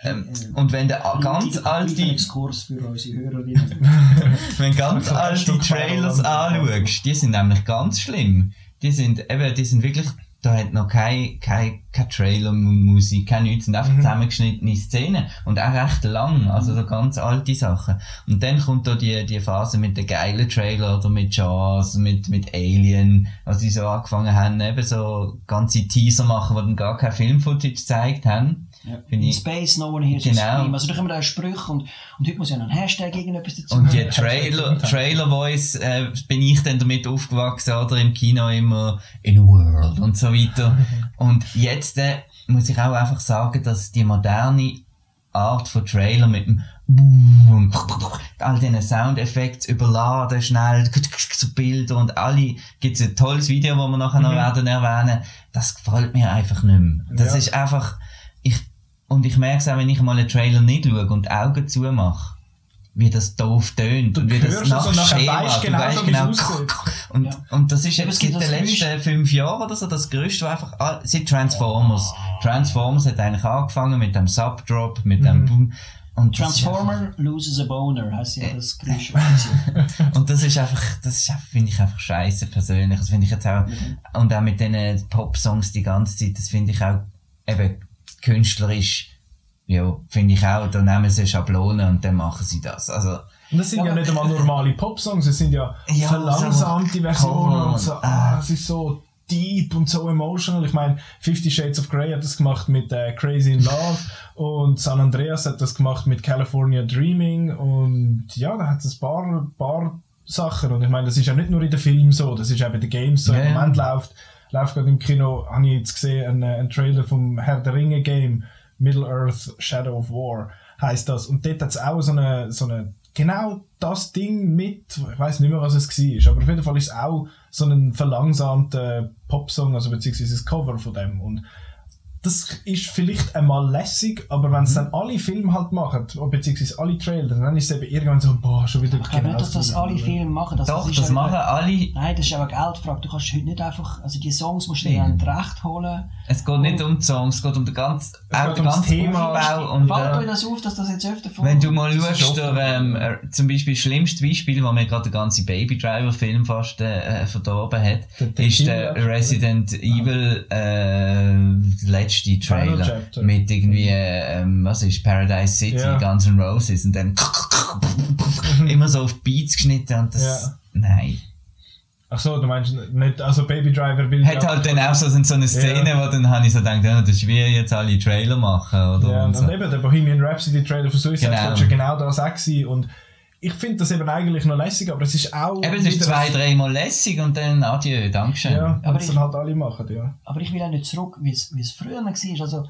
Ähm, äh, und wenn der ganz alte, Exkurs für unsere Hörerinnen. [LAUGHS] wenn ganz [LAUGHS] Stück Trailers anschaust, die sind nämlich ganz schlimm. Die sind eben, die sind wirklich da hat noch keine, keine, keine Trailer-Musik, keine nichts, sind einfach Mhm. zusammengeschnittene Szenen. Und auch recht lang, also so ganz alte Sachen. Und dann kommt da die, die Phase mit den geilen Trailer oder mit Jaws, mit, mit Alien, was sie so angefangen haben, eben so ganze Teaser machen, die dann gar kein Film-Footage gezeigt haben. Ja. In Space, no one hears Genau. you scream. Also da kommen da Sprüche und, und heute muss ja noch ein Hashtag irgendetwas dazu Und die. Trailer, Trailer Voice, äh, bin ich dann damit aufgewachsen, oder im Kino immer in a world und so weiter. [LAUGHS] Und jetzt äh, muss ich auch einfach sagen, dass die moderne Art von Trailer mit dem Boom, [LAUGHS] all diesen Soundeffekte überladen, schnell, [LAUGHS] so Bilder und alle, gibt's ein tolles Video, das wir nachher noch Mhm. werden erwähnen, das gefällt mir einfach nicht mehr. Das Ja. ist einfach, und ich merke es auch, wenn ich mal einen Trailer nicht schaue und die Augen zumache, wie das doof tönt Du und wie das und nachher Schema, weisst du genau, es genau, und, Ja. und das ist jetzt es gibt seit den das letzten fünf Jahren oder so das Gerücht, wo einfach, all- seit Transformers. Transformers hat eigentlich angefangen mit dem Subdrop, mit dem Mhm. Boom. Und das ist Transformer loses a boner, heisst ja das Geräusch. einfach- [LAUGHS] Und das ist einfach, das ist, einfach- finde ich einfach scheiße persönlich. Das finde ich jetzt auch, und auch mit diesen Pop-Songs die ganze Zeit, das finde ich auch, eben, künstlerisch, ja, finde ich auch, da nehmen sie eine Schablone und dann machen sie das. Also, Und das sind Ja, ja, nicht einmal [LAUGHS] normale Popsongs, es sind ja, Ja, verlangsamte so Versionen und so, ah, es ist so deep und so emotional. Ich meine, Fifty Shades of Grey hat das gemacht mit äh, Crazy in Love [LAUGHS] und San Andreas hat das gemacht mit California Dreaming und ja, da hat es ein paar, paar Sachen und ich meine, das ist ja nicht nur in den Filmen so, das ist auch bei den Games so. Ja, Im. Moment läuft, läuft gerade im Kino, habe ich jetzt gesehen, einen, äh, einen Trailer vom Herr der Ringe Game, Middle Earth Shadow of War heißt das und dort hat es auch so eine, so eine genau das Ding mit, ich weiß nicht mehr, was es war, aber auf jeden Fall ist es auch so ein verlangsamter Popsong, also beziehungsweise das Cover von dem. Und das ist vielleicht einmal lässig, aber wenn es dann alle Filme halt machen, beziehungsweise alle Trailer, dann ist es eben irgendwann so, boah, schon wieder Ich glaube nicht, dass das alle? Filme machen. Das, doch, das ja machen alle. Nein, das ist aber Geldfrage. Du kannst heute nicht einfach, also die Songs musst du dir Ja. dann recht holen. Es geht nicht um die Songs, es geht um den ganzen, auch den ganzen Thema. Aufbau und, Fällt äh, euch das auf, dass das jetzt öfter vor Wenn du mal Das schaust, der, ähm, äh, zum Beispiel das schlimmste Beispiel, wo mir gerade der ganze Baby Driver Film fast äh, verdorben hat, Der- ist der Resident Evil äh, letzte Final Trailer mit irgendwie, ähm, was ist Paradise City, Ja. Guns N' Roses und dann [LAUGHS] immer so auf Beats geschnitten und das, Ja. nein. Ach so, du meinst nicht, also Baby Driver will Hat halt dann auch so, so eine Szene, Ja. wo dann habe ich so gedacht, ja, das ist wie jetzt alle Trailer machen, oder? Ja, und und so. eben der Bohemian Rhapsody Trailer für Suicide Genau. Squad ja genau das auch gewesen. und ich finde das eben eigentlich noch lässig, aber es ist auch Eben, es ist zwei, dreimal lässig und dann adieu, Dankeschön. Ja, Aber es dann halt alle machen, ja. Aber ich will auch nicht zurück, wie es wie es früher war. Also,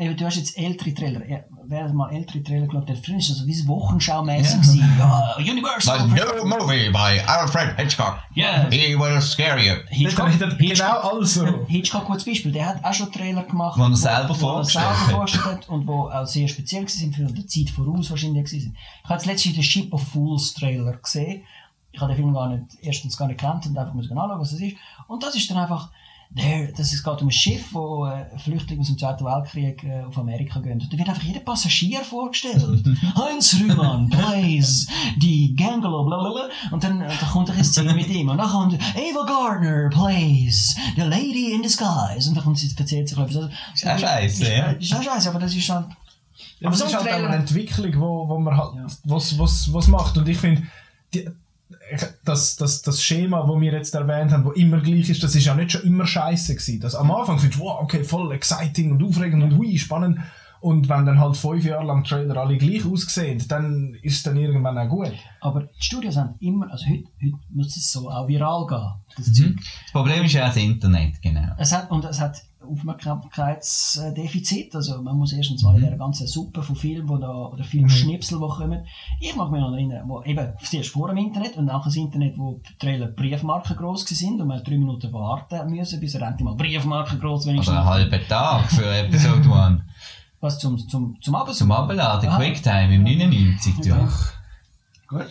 eben, du hast jetzt ältere Trailer. Ja, Wer mal ältere Trailer geschaut hat, früher war es so wie wochenschaumäßig. gewesen. Ja, Universal. movie by Alfred Hitchcock. Ja. He will scare you. Hitchcock, Hitchcock, genau also. Hitchcock, gutes Beispiel, der hat auch schon Trailer gemacht, Wo er selber vorgestellt hat. und wo auch sehr speziell waren, für die Zeit voraus wahrscheinlich gewesen. Ich habe letztens den Ship of Fools Trailer gesehen. Ich habe den Film gar nicht, erstens gar nicht gekannt und einfach müssen anschauen, was es ist. Und das ist dann einfach, der, das ist gerade um ein Schiff, wo äh, Flüchtlinge aus dem Zweiten Weltkrieg äh, auf Amerika gehen. Und da wird einfach jeder Passagier vorgestellt. [LAUGHS] Heinz Rühmann plays die Gangolo, blablabla. Und dann, äh, da kommt eine Szene mit ihm. Und dann kommt Ava Gardner plays the Lady in Disguise. Und dann kommt sie, erzählt sich etwas. Also, Ist auch scheisse, ja. Ist auch scheiße, aber das ist halt... Ja, Aber das so ist ein halt eine Entwicklung, wo, wo man halt Ja. was, was, was macht. Und ich finde, die- ich- das, das, das Schema, das wir jetzt erwähnt haben, wo immer gleich ist, das ist ja nicht schon immer scheiße gewesen. Das, am Anfang findest du, wow, okay, voll exciting und aufregend und hui, spannend. Und wenn dann halt fünf Jahre lang Trailer alle gleich aussehen, dann ist es dann irgendwann auch gut. Aber die Studios haben immer, also heute, heute muss es so auch viral gehen, das Mhm. Das Problem ist ja das Internet, genau. Es hat, und es hat Aufmerksamkeitsdefizit. Also man muss erstens mal in dieser ganzen Suppe von Filmen wo da, oder Filmschnipsel, die kommen. Ich mag mich noch erinnern, wo eben zuerst vor dem Internet und nachher das Internet, wo die Trailer Briefmarken gross sind und man drei Minuten warten müssen, bis er endlich mal Briefmarken gross Oder wenigstens. einen halben Tag für [LAUGHS] Episode 1. Was zum, zum, zum Abend? Zum Abladen, Aha. Quicktime im 99, du. Ja. Gut.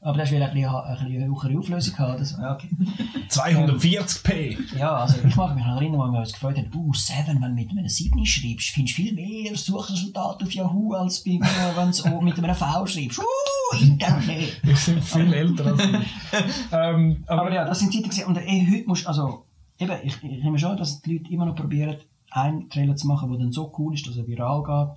Aber das will ein bisschen, ein bisschen höhere Auflösung haben. Das, ja, okay. [LAUGHS] 240p! Ja, also ich mag mich noch erinnern, als wir uns gefreut haben, uh, Seven, wenn du mit einem 7 schreibst, findest du viel mehr Suchresultate auf Yahoo, als bei mir, wenn du es mit einem V schreibst. Uh, Internet! [LAUGHS] Wir sind viel älter als ich. [LAUGHS] ähm, aber, Aber ja, das sind Zeiten gewesen. Und eh, heute musst du, also, eben, ich, ich nehme schon, dass die Leute immer noch probieren, einen Trailer zu machen, der dann so cool ist, dass er viral geht.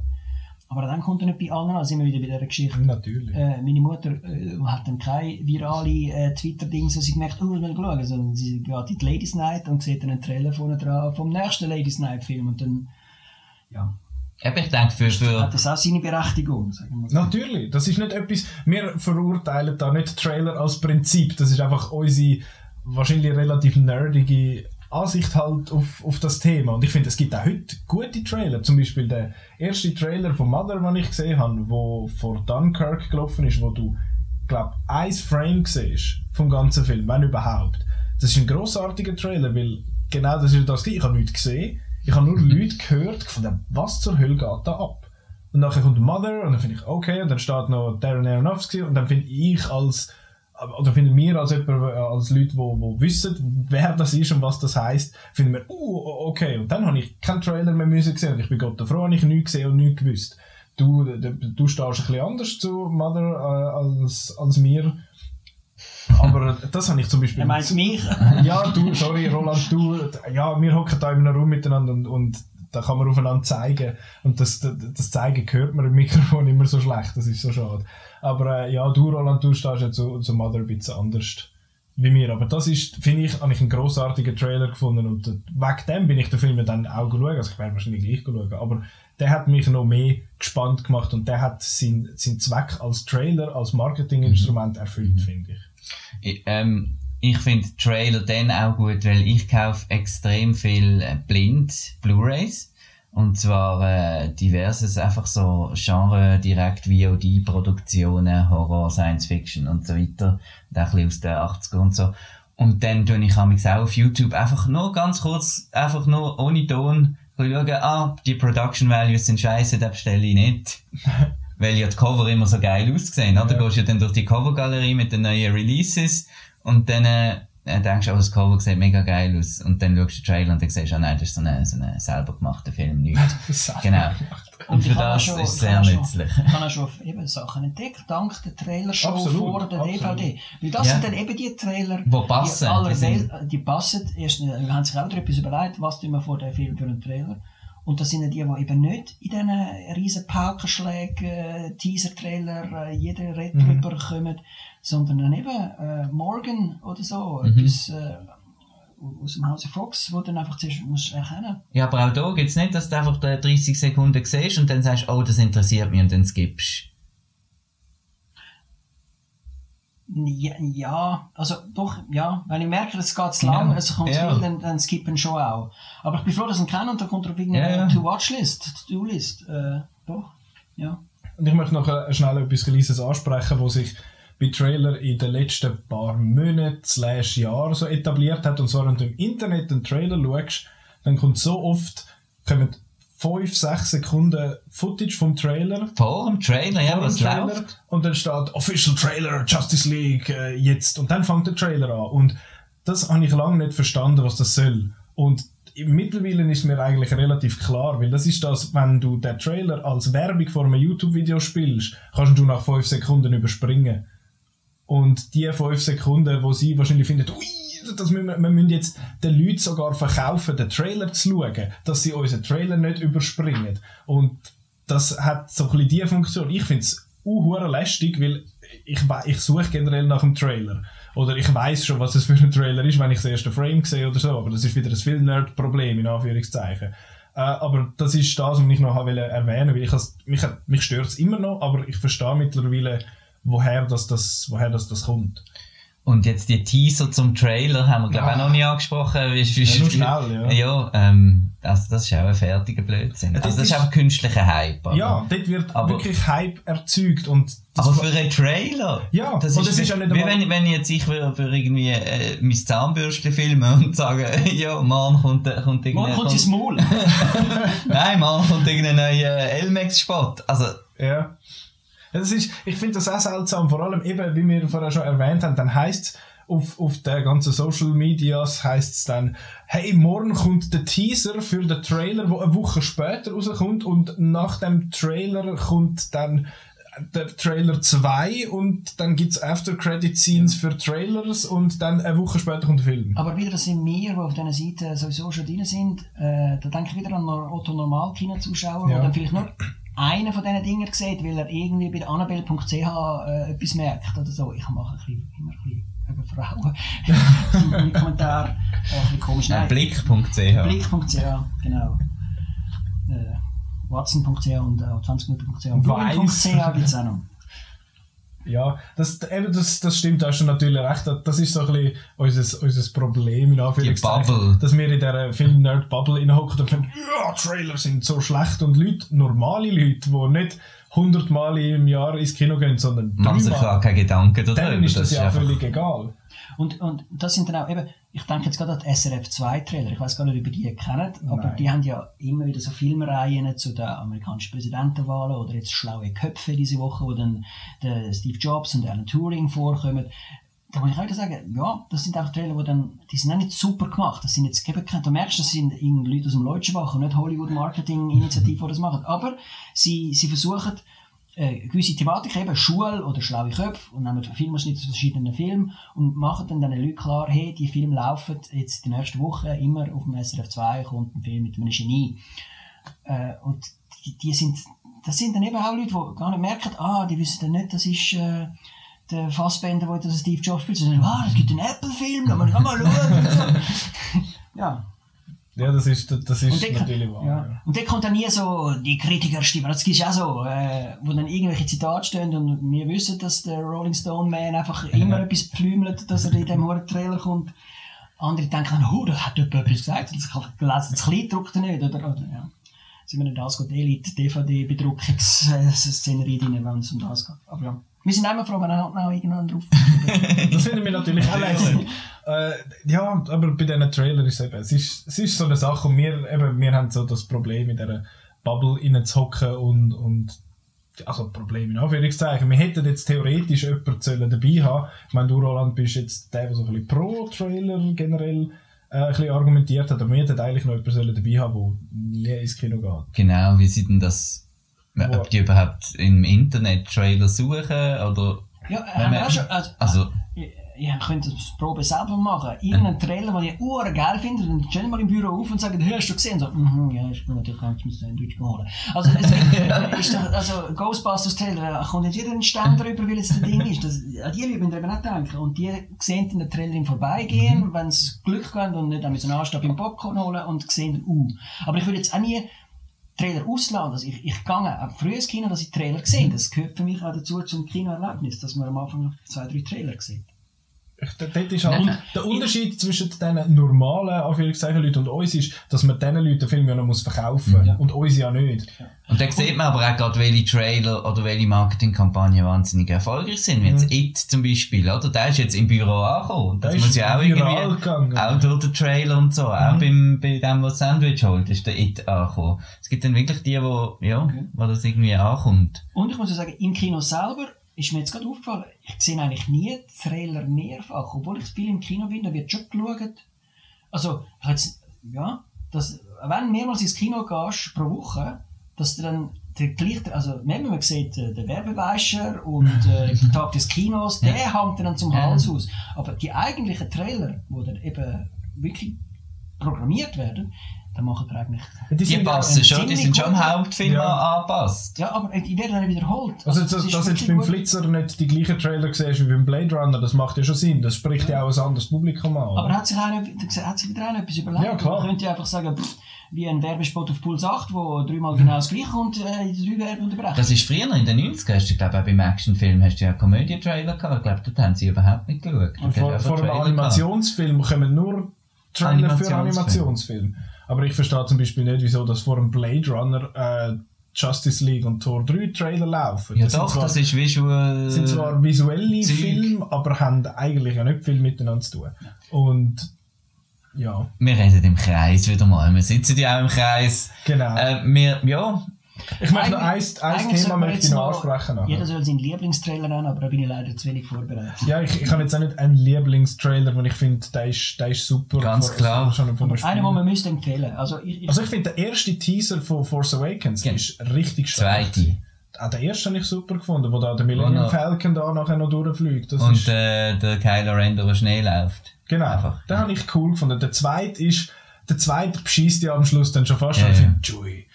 Aber dann kommt er nicht bei allen an, sind wir wieder bei dieser Geschichte. Natürlich. Äh, meine Mutter äh, hat dann keine virale äh, Twitter-Dings, wo sie gemerkt, oh, ich will schauen, sondern sie geht in die Ladies Night und sieht dann einen Trailer vorne dran vom nächsten Ladies Night Film und dann, ja, Eben, ich denke, für, für, hat das auch seine Berechtigung, sagen wir so. Natürlich, das ist nicht etwas, wir verurteilen da nicht Trailer als Prinzip, das ist einfach unsere wahrscheinlich relativ nerdige Ansicht halt auf, auf das Thema. Und ich finde, es gibt auch heute gute Trailer. Zum Beispiel der erste Trailer von Mother, den ich gesehen habe, wo vor Dunkirk gelaufen ist, wo du, glaub, ein Frame siehst vom ganzen Film, wenn überhaupt. Das ist ein großartiger Trailer, weil genau das ist das. Ich habe nichts gesehen. Ich habe nur Leute gehört, gefunden, was zur Hölle geht da ab? Und nachher kommt Mother und dann finde ich, okay, und dann steht noch Darren Aronofsky und dann finde ich als oder finden wir als, jemand, als Leute, die wo, wo wissen, wer das ist und was das heisst, finden wir, uh, okay. Und dann habe ich keinen Trailer mehr müssen gesehen und ich bin Gott froh, habe ich nichts gesehen und nichts gewusst. Du, du, du stehst ein bisschen anders zu Mother äh, als, als mir. Aber [LAUGHS] das habe ich zum Beispiel... Er meint mich? ja, du, sorry, Roland, du, ja, wir hocken da in einem Raum miteinander und, und da kann man aufeinander zeigen. Und das, das, das Zeigen hört man im Mikrofon immer so schlecht, das ist so schade. Aber äh, ja, du, Roland, du stehst ja zu, zu Mother ein bisschen anders wie mir. Aber das ist, finde ich, habe ich einen grossartigen Trailer gefunden und äh, wegen dem bin ich den Film dann auch geschaut. Also ich werde wahrscheinlich gleich schauen. Aber der hat mich noch mehr gespannt gemacht und der hat seinen sein Zweck als Trailer, als Marketinginstrument erfüllt, finde ich. Ich, ähm, ich finde Trailer dann auch gut, weil ich kaufe extrem viel äh, blind Blu-rays. Und zwar äh, diverses, einfach so Genre, direkt VOD-Produktionen, Horror, Science Fiction und so weiter. Und auch ein bisschen aus den 80er und so. Und dann tue ich auch auf YouTube einfach nur ganz kurz, einfach nur ohne Ton, schauen, ah, die Production Values sind scheiße, das bestelle ich nicht. [LAUGHS] Weil ja die Cover immer so geil aussehen, oder? Ja. Du gehst ja dann durch die Covergalerie mit den neuen Releases und dann äh, denkst du, oh, das Cover sieht mega geil aus und dann schaust du den Trailer und dann siehst du, oh nein, das ist so ein so eine selber gemachter Film, nicht. [LAUGHS] genau. Und, und für das schon, ist es sehr nützlich. Ich habe auch schon eben Sachen entdeckt, dank der Trailershow absolut, vor der absolut. DVD. Weil das ja. sind dann eben die Trailer, Wo passen, die, aller Welt, die passen. Erst, wir haben sich auch etwas überlegt, was tun wir vor dem Film für einen Trailer. Und das sind die, die eben nicht in diesen riesen Paukenschlägen, äh, Teaser-Trailer, äh, jeder Red mhm. drüber kommen, sondern dann eben äh, Morgan oder so, mhm. etwas äh, aus dem Hause Fox, wo du dann einfach zuerst musst erkennen Ja, aber auch da gibt es nicht, dass du einfach 30 Sekunden siehst und dann sagst, oh, das interessiert mich und dann skippst. Ja, also doch, ja. Wenn ich merke, es geht zu lang, ja. es kommt ja. viel, dann, dann skippen schon auch. Aber ich bin froh, dass ich ihn kenne und da kommt er wegen ja, ja. To-Watch-List, To-Do-List. Äh, doch, ja. Und ich möchte noch äh, schnell etwas Kleines ansprechen, wo sich bei Trailer in den letzten paar Monaten, slash Jahren so etabliert hat. Und zwar, wenn du im Internet einen Trailer schaust, dann kommt so oft, kommen 5, 6 Sekunden Footage vom Trailer. Vor dem Trailer, ja, was Trailer, läuft. Und dann steht Official Trailer, Justice League, äh, jetzt. Und dann fängt der Trailer an. Und das habe ich lange nicht verstanden, was das soll. Und mittlerweile ist mir eigentlich relativ klar, weil das ist das, wenn du den Trailer als Werbung vor einem YouTube-Video spielst, kannst du nach 5 Sekunden überspringen. Und die 5 Sekunden, wo sie wahrscheinlich finden, ui, dass wir, wir müssen jetzt den Leuten sogar verkaufen, den Trailer zu schauen, dass sie unseren Trailer nicht überspringen. Und das hat so ein bisschen die Funktion. Ich finde es uh, lästig, weil ich, ich suche generell nach einem Trailer. Oder ich weiß schon, was es für ein Trailer ist, wenn ich das erste Frame sehe oder so. Aber das ist wieder ein Film-Nerd-Problem, in Anführungszeichen. Äh, aber das ist das, was ich noch erwähnen will. Ich mich, mich stört es immer noch, aber ich verstehe mittlerweile, woher das, das, woher das, das kommt. Und jetzt die Teaser zum Trailer haben wir, glaube ich, ja. auch noch nie angesprochen. Wie, wie, ja, nur schnell, ja. Ja, ähm, also das ist auch ein fertiger Blödsinn. Ja, also das ist, ist einfach künstlicher Hype. Aber, ja, dort wird aber, wirklich Hype erzeugt. Und aber für einen Trailer? Ja, das, ist, das ist ja nicht Wie wenn, wenn jetzt ich für, für irgendwie äh, mein Zahnbürstchen filme und sage, [LAUGHS] ja, morgen kommt, kommt irgendein... Morgen kommt sein Maul. [LAUGHS] Nein, morgen kommt irgendein neuer Elmex-Spot. Also... Ja. Das ist, ich finde das auch seltsam, vor allem eben, wie wir vorher schon erwähnt haben, dann heisst es, auf, auf der ganzen Social Medias heisst es dann, hey, morgen kommt der Teaser für den Trailer, der eine Woche später rauskommt und nach dem Trailer kommt dann der Trailer 2 und dann gibt es After-Credit-Scenes für Trailers und dann eine Woche später kommt der Film. Aber wieder, das sind wir, die auf dieser Seite sowieso schon drin sind, äh, da denke ich wieder an den Otto Normal-Kinozuschauer, Ja. der dann vielleicht nur einen von diesen Dingen sieht, weil er irgendwie bei Annabelle.ch äh, etwas merkt oder so. Ich mache ein bisschen, immer ein bisschen über Frauen. [LAUGHS] Im Kommentar äh, ein bisschen komisch. Nein, Blick.ch. Blick.ch, genau. Äh, Watson.ch und äh, 20minuten.ch und. Bloggen.ch gibt es auch noch. Ja, das, eben, das, das stimmt, da hast du natürlich recht. Das ist so ein bisschen unser, unser Problem, in Anführungszeichen. Bubble. Dass wir in dieser Film-Nerd-Bubble reinhocken und finden, ja, Trailer sind so schlecht und Leute, normale Leute, die nicht 100 Mal im Jahr ins Kino gehen, sondern Machen sich gar keine Gedanken darüber. denen ist das, ja einfach- völlig egal. Und, und das sind dann auch eben, ich denke jetzt gerade an die SRF 2 Trailer, ich weiß gar nicht, ob ihr die kennt, aber Nein. die haben ja immer wieder so Filmreihen zu den amerikanischen Präsidentenwahlen oder jetzt schlaue Köpfe diese Woche, wo dann der Steve Jobs und Alan Turing vorkommen. Da muss ich auch sagen, ja, das sind auch Trailer, die dann, die sind auch nicht super gemacht. Das sind jetzt eben keine, du merkst, das sind irgendwie Leute aus dem Leutschenbach und nicht Hollywood Marketing Initiative, die das machen. Aber sie, sie versuchen, äh, gewisse Thematik, eben Schule oder schlaue Köpfe und nehmen Filmausschnitte aus verschiedenen Filmen und machen dann den Leuten klar, hey, die Filme laufen jetzt die nächste Woche immer auf dem SRF 2 kommt ein Film mit einem Genie. Äh, und die, die sind, das sind dann eben auch Leute, die gar nicht merken, ah, die wissen dann nicht, das ist äh, der Fassbender, der das Steve Jobs spielt, sondern, ah, es gibt einen Apple-Film, da muss ich mal schauen. [LAUGHS] ja. Ja, das ist, das ist dort, natürlich wahr. ja. Ja. und dort kommt dann nie so die Kritikerstimmen. Das es auch so, äh, wo dann irgendwelche Zitate stehen und wir wissen, dass der Rolling Stone Man einfach immer etwas pflümelt, dass er in dem hohen Trailer kommt. Andere denken dann, oh, da hat jemand etwas gesagt, das kann lesen, das Kleid er nicht, oder, oder ja. Sind wir nicht alles gut, Elite, DVD-Bedruckungsszenerie drin, wenn es um das geht. Aber ja. Wir sind immer froh, wenn er noch irgendwann drauf [LAUGHS] Das finden wir natürlich auch lässig. äh, ja, aber bei diesen Trailern ist es eben, es ist, es ist so eine Sache und wir, eben, wir haben so das Problem, in dieser Bubble reinzuhocken und, und also Problem in Anführungszeichen. Wir hätten jetzt theoretisch jemanden sollen dabei haben. Ich meine, du Roland bist jetzt der, der so ein bisschen pro Trailer generell äh, ein bisschen argumentiert hat, aber wir hätten eigentlich noch jemanden sollen dabei haben, der ins Kino geht. Genau, wie sie denn das, ob die überhaupt im Internet Trailer suchen oder, Ja, haben wir auch schon, also, also, ihr, ihr könnt das Probe selber machen. Irgendeinen Trailer, den ihr ur geil findet, dann stellen mal im Büro auf und sagen, hey, hast du gesehen? So, mhm, ja, ich bin natürlich ganz mit Sandwich holen. Also, es ist doch, also, Ghostbusters Trailer, da kommt nicht jeder einen Stand [LAUGHS] drüber, weil es das Ding ist. Das, an die Leute müssen eben auch denken. Und die sehen den Trailer im Vorbeigehen, wenn sie Glück haben und nicht an müssen anstehen beim Popcorn holen und sehen uh. Aber ich würde jetzt auch nie Trailer ausladen. Also ich, ich gehe auch früh ins Kino, dass ich Trailer sehe. Das gehört für mich auch dazu zum Kinoerlebnis, dass man am Anfang noch zwei, drei Trailer sieht. Ich- d- Dort ist halt, Nein. der Unterschied zwischen diesen normalen Anführungszeichen Leuten und uns ist, dass man diesen Leuten den Film ja noch muss verkaufen Ja. und uns ja nicht. und da sieht man aber auch gerade, welche Trailer oder welche Marketingkampagnen wahnsinnig erfolgreich sind. Wie jetzt It zum Beispiel, oder? Der ist jetzt im Büro angekommen. Das Der muss ist ja auch irgendwie, gegangen. auch durch den Trailer und so, auch beim, bei dem, was Sandwich holt, ist der It angekommen. Es gibt dann wirklich die, wo, ja, wo das irgendwie ankommt. Und ich muss ja sagen, im Kino selber ist mir jetzt gerade aufgefallen, ich sehe eigentlich nie Trailer mehrfach, obwohl ich viel im Kino bin, da wird schon geschaut. Also, jetzt, ja, dass, wenn du mehrmals ins Kino gehst pro Woche, dass du dann der gleiche, also wenn man sieht, äh, der Werbeweischer und äh, [LAUGHS] der Tag des Kinos, der hängt dann zum Ja. Hals aus. Aber die eigentlichen Trailer, die dann eben wirklich programmiert werden, da machen wir eigentlich Die sind ja- passen schon, die sind schon am. Hauptfilm Ja. angepasst. Ja, aber die werden dann wiederholt. Also, das dass, jetzt beim. Flitzer nicht die gleichen Trailer siehst wie beim Blade Runner, das macht ja schon Sinn. Das spricht ja, auch ein anderes Publikum an. Aber hat sich, einer, hat sich wieder einer etwas überlegt? Ja, klar. Man könnte ja einfach sagen, pff, wie ein Werbespot auf Puls 8, wo dreimal genau das gleiche kommt, äh, in drei Werben unterbrechen. Das ist früher in den 90ern, hast du, glaube auch beim Actionfilm hast du ja Komödie-Trailer gehabt. Ich glaube, dort haben sie überhaupt nicht geschaut. Vor, vor einem. Animationsfilm kommen nur Trailer für Animationsfilm. Aber ich verstehe zum Beispiel nicht, wieso das vor einem Blade Runner äh, Justice League und Tor 3 Trailer laufen. Ja das doch, zwar, das ist visual... sind zwar visuelle Zeug. Filme, aber haben eigentlich ja nicht viel miteinander zu tun. Und ja, Wir reden im Kreis wieder mal. Wir sitzen ja auch im Kreis. genau. Äh, wir, ja, ich möchte noch ein, ein Thema möchte ich noch noch- ansprechen. nachher. Jeder soll seinen Lieblingstrailer nennen, aber da bin ich leider zu wenig vorbereitet. Ja, ich, ich habe jetzt auch nicht einen Lieblingstrailer, wo ich finde, der ist, der ist super. Ganz klar. Schon einen, den man müsste empfehlen. Also ich, ich, Also ich finde, der erste Teaser von Force Awakens Ja. ist richtig stark. zweite. auch den ersten habe ich super gefunden, wo da der Millennium noch- Falcon da nachher noch durchfliegt. Das Und ist, äh, der Kylo Ren durch Schnee läuft. genau, einfach. den habe ich cool gefunden. Der zweite ist, der zweite beschießt ja am Schluss dann schon fast Ja, und ja. Joey,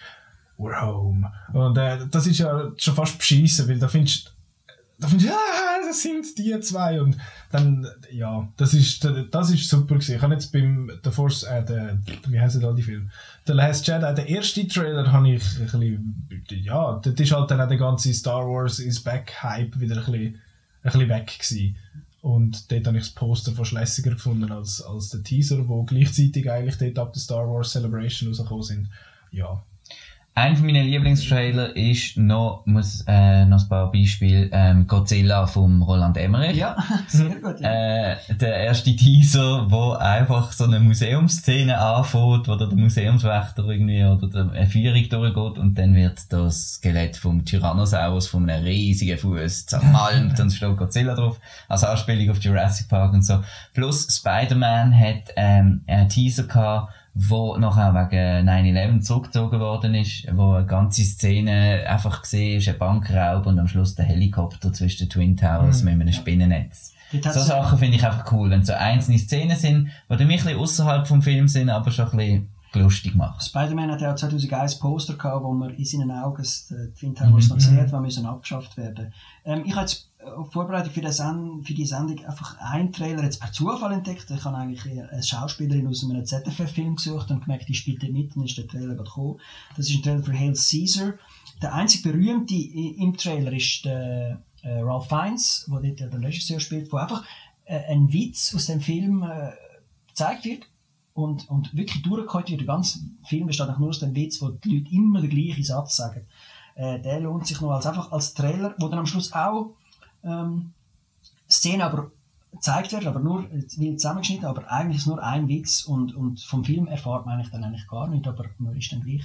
we're home. Und äh, das ist ja schon fast beschissen, weil da findest da findest du, ja, das sind die zwei und dann, ja, das ist, das ist super gewesen. Ich habe jetzt beim The Force, äh, der, wie heißen da die Filme? The Last Jedi, der erste Trailer habe ich ein bisschen, ja, das ist halt dann auch der ganze Star Wars is back Hype wieder ein bisschen, ein bisschen weg gewesen. Und dort habe ich das Poster fast lässiger gefunden als, als der Teaser, wo gleichzeitig eigentlich dort ab der Star Wars Celebration rausgekommen sind. Ja. Ein von meinen Lieblingstrailer ist noch, muss, äh, noch ein paar Beispiele, ähm, Godzilla vom Roland Emmerich. Ja, [LAUGHS] sehr gut. Ja. Äh, der erste Teaser, wo einfach so eine Museumsszene anfängt, wo der Museumswächter irgendwie oder der- eine Führung durchgeht und dann wird das Skelett vom Tyrannosaurus von einem riesigen Fuß zermalmt und es steht Godzilla drauf, als Anspielung auf Jurassic Park und so. Plus Spider-Man hat ähm, einen Teaser gehabt, wo nachher wegen 9-11 zurückgezogen worden ist, wo eine ganze Szene einfach gesehen ist, ein Bankraub und am Schluss der Helikopter zwischen den Twin Towers mit einem Spinnennetz. So Sachen finde ich einfach cool, wenn so einzelne Szenen sind, die dann ein bisschen außerhalb vom Film sind, aber schon ein bisschen lustig machen. Spider-Man hat ja auch 2001 Poster gehabt, wo man in seinen Augen die Twin Towers noch gesehen hat, die müssen abgeschafft werden. Ähm, ich habe jetzt äh, Vorbereitung für, den für die Sendung einfach einen Trailer jetzt per Zufall entdeckt. Ich habe eigentlich eine Schauspielerin aus einem ZFF-Film gesucht und gemerkt, die spielt mit, dann ist der Trailer gerade gekommen. Das ist ein Trailer für Hail Caesar. Der einzig berühmte im Trailer ist der äh, Ralph Fiennes, der dort der Regisseur spielt, wo einfach äh, ein Witz aus dem Film äh, gezeigt wird und, und wirklich durchgeholt wird. Der ganze Film besteht nur aus dem Witz, wo die Leute immer den gleichen Satz sagen. Äh, der lohnt sich noch als einfach als Trailer, wo dann am Schluss auch ähm, Szenen aber gezeigt werden, aber nur wild zusammengeschnitten, aber eigentlich ist nur ein Witz und, und vom Film erfahrt man eigentlich dann eigentlich gar nicht, aber man ist dann gleich.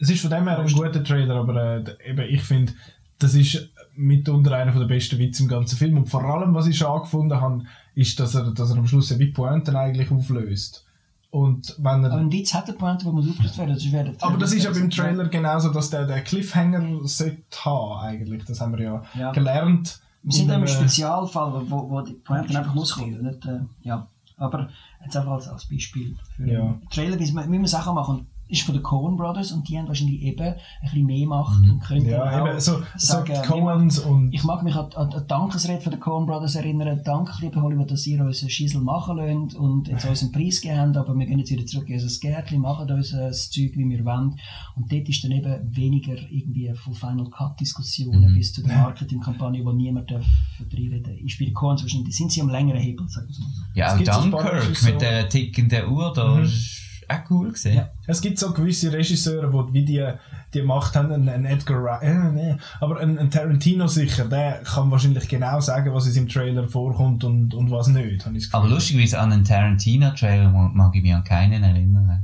Es ist von dem her ein guter Trailer, aber äh, eben, ich finde, das ist mitunter einer der besten Witze im ganzen Film. Und vor allem, was ich schon angefunden habe, ist, dass er, dass er am Schluss wie Pointen eigentlich auflöst. Und wenn er, Aber ein Witz hat eine Pointe, wo muss aufgelöst werden. sonst wäre aber das ist ja beim Trailer Trailer genauso, dass der, der Cliffhanger sollte haben, eigentlich. Das haben wir ja, Ja. gelernt. Wir sind im Und, äh, Spezialfall, wo, wo, die Pointe einfach muss kommen. Nicht, äh, ja. Aber jetzt einfach als, als Beispiel für Ja. Trailer, wie man wie man Sachen machen ist von den Coen Brothers und die haben wahrscheinlich eben ein bisschen mehr Macht und können Mhm. Ja, auch eben, so, so sagen, die wir Coens und. Ich mag mich an, an, an die Dankesrede von den Coen Brothers erinnern. Danke, liebe Hollywood, dass ihr uns einen Schissel machen lasst und jetzt uns einen Preis gegeben habt, aber wir gehen jetzt wieder zurück in unser Gärtchen, machen uns das Zeug, wie wir wollen. Und dort ist dann eben weniger irgendwie von Final Cut Diskussionen Mhm. bis zu der Marketingkampagne, wo niemand darf Ich spiele Coen wahrscheinlich, sind sie am längeren Hebel, sagen wir so. Ja, auch so Dunkirk Regisseure- mit der tickenden Uhr, da Mhm. ist auch cool gesehen. Ja. Es gibt so gewisse Regisseure, die wie die, die Macht haben, ein, ein Edgar Wright, äh, nee, aber ein, ein Tarantino sicher, der kann wahrscheinlich genau sagen, was in seinem Trailer vorkommt und, und was nicht, ich Aber lustigerweise an einen Tarantino-Trailer mag ich mich an keinen erinnern.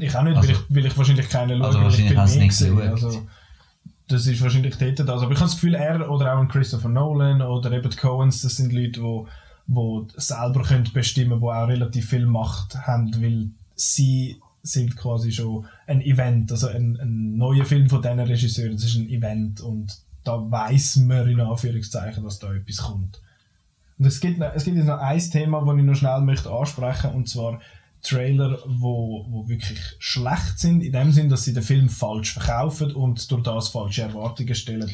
Ich auch nicht, Also- weil, ich, weil ich wahrscheinlich keinen schaue, Also weil ich wahrscheinlich du mehr nicht sehe. geschaut. Also, das ist wahrscheinlich dort das. Aber ich habe das Gefühl, er oder auch ein Christopher Nolan oder eben die Coens, das sind Leute, die wo selber können bestimmen die auch relativ viel Macht haben, weil sie sind quasi schon ein Event, also ein, ein neuer Film von diesen Regisseuren, das ist ein Event und da weiß man in Anführungszeichen, dass da etwas kommt. Und es gibt, noch- es gibt jetzt noch ein Thema, das ich noch schnell möchte ansprechen und zwar Trailer, wo, wo wirklich schlecht sind, in dem Sinn, dass sie den Film falsch verkaufen und durch das falsche Erwartungen stellen.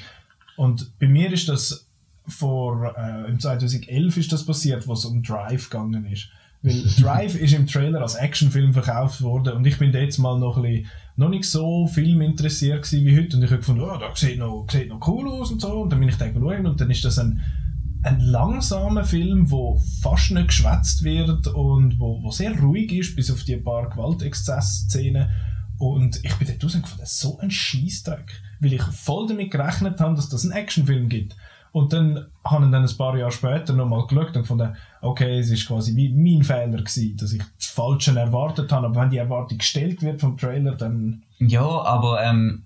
Und bei mir ist das vor, äh, im 2011 ist das passiert, wo es um Drive gegangen ist. Weil Drive ist im Trailer als Actionfilm verkauft worden und ich bin jetzt mal noch, ein bisschen, noch nicht so film interessiert wie heute und ich habe gefunden, oh, das sieht noch, sieht noch cool aus und so und dann bin ich da und dann ist das ein, ein langsamer Film, wo fast nicht geschwätzt wird und wo, wo sehr ruhig ist, bis auf die paar Gewaltexzess-Szenen. Und ich bin dort rausgefunden, so ein Scheißdreck. Weil ich voll damit gerechnet habe, dass das einen Actionfilm gibt. Und dann habe ich dann ein paar Jahre später nochmal geschaut und gefunden, okay, es ist quasi wie mein Fehler gewesen, dass ich das Falsche erwartet habe. Aber wenn die Erwartung gestellt wird vom Trailer, dann Ja, aber ähm,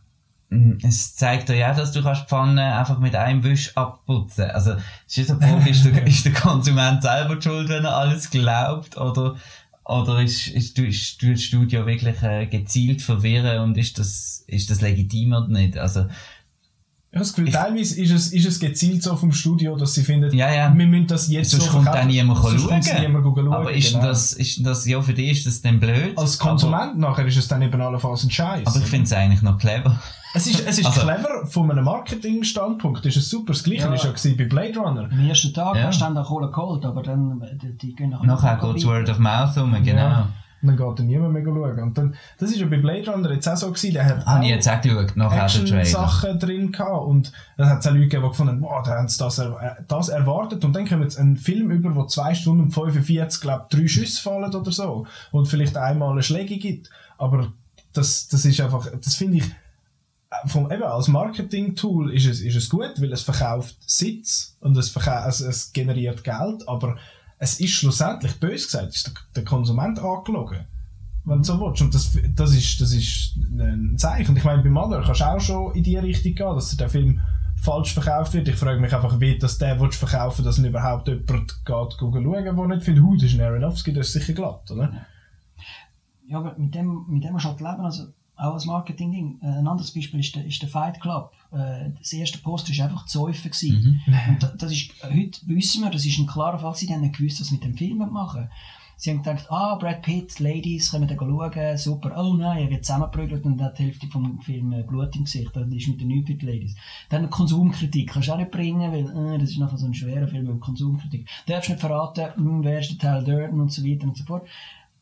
es zeigt dir ja, dass du kannst die Pfanne einfach mit einem Wisch abputzen. Also es ist Frage, ist der, [LAUGHS] ist der Konsument selber schuld, wenn er alles glaubt, oder oder ist, ist, ist, du das Studio wirklich äh, gezielt verwirren und ist das, ist das legitim oder nicht? Also Ich habe das Gefühl, teilweise ist es, ist es gezielt so vom Studio, dass sie finden, Ja, ja. wir müssen das jetzt Sonst so kommt verkaufen. auch niemand Sonst schauen. niemand schauen. Aber ist, genau. das, ist das, ja, für dich ist das dann blöd? Als Konsument nachher ist es dann eben allenfalls ein Scheiß. Aber, aber ich finde es eigentlich noch clever. es ist, es ist Also- clever, von einem Marketing-Standpunkt ist es super. Das Gleiche Ja. ist ja gewesen bei Blade Runner. Am ersten Tag Ja. hast du dann auch Kohle geholt, aber dann, die, die gehen nachher Nachher noch geht es weiter. Word of Mouth um, genau. Ja. Und dann geht dann niemand mehr schauen. Und dann, das ist ja bei Blade Runner jetzt auch so gewesen, der hat ich jetzt auch geschaut, Trailer. Action-Sachen drin gehabt. Und dann hat es auch Leute gegeben, die gefunden haben, wow, da haben sie das, er äh, das erwartet. Und dann kommen jetzt einen Film über, wo 2 Stunden und 45, glaube drei Schüsse fallen oder so. Und vielleicht einmal eine Schläge gibt. Aber das, das ist einfach, das finde ich, äh, vom, eben als Marketing-Tool ist es, ist es gut, weil es verkauft Sitz und es, verkau es, es generiert Geld, aber es ist schlussendlich, bös gesagt, ist der, Konsument angelogen. Wenn du so willst. Und das, das, ist, das ist ein Zeichen. Und ich meine, bei Mother kannst du auch schon in die Richtung gehen, dass der Film falsch verkauft wird. Ich frage mich einfach, wie das der willst verkaufen dass ihn überhaupt jemand geht schauen, der nicht huh, das ist Aronofsky, das ist sicher glatt, oder? Ja, aber mit dem, mit dem musst du halt leben. Also, auch als Marketing-Ding. Äh, Ein anderes Beispiel ist der, ist der Fight Club. Äh, Das erste Poster war einfach Zäufen. gewesen. [LAUGHS] Und da- das ist, heute wissen wir, das ist ein klarer Fall, sie haben nicht gewusst, was sie mit dem Film machen. Sie haben gedacht, ah, Brad Pitt, Ladies, können wir da schauen, super. Oh nein, er wird zusammengeprügelt und hat die Hälfte vom Film äh, Blut im Gesicht. Das ist mit den nichts für die Ladies. Dann Konsumkritik kannst du auch nicht bringen, weil äh, das ist nachher so ein schwerer Film mit Konsumkritik. Du darfst nicht verraten, hm, wer ist der Teil Durden und so weiter und so fort.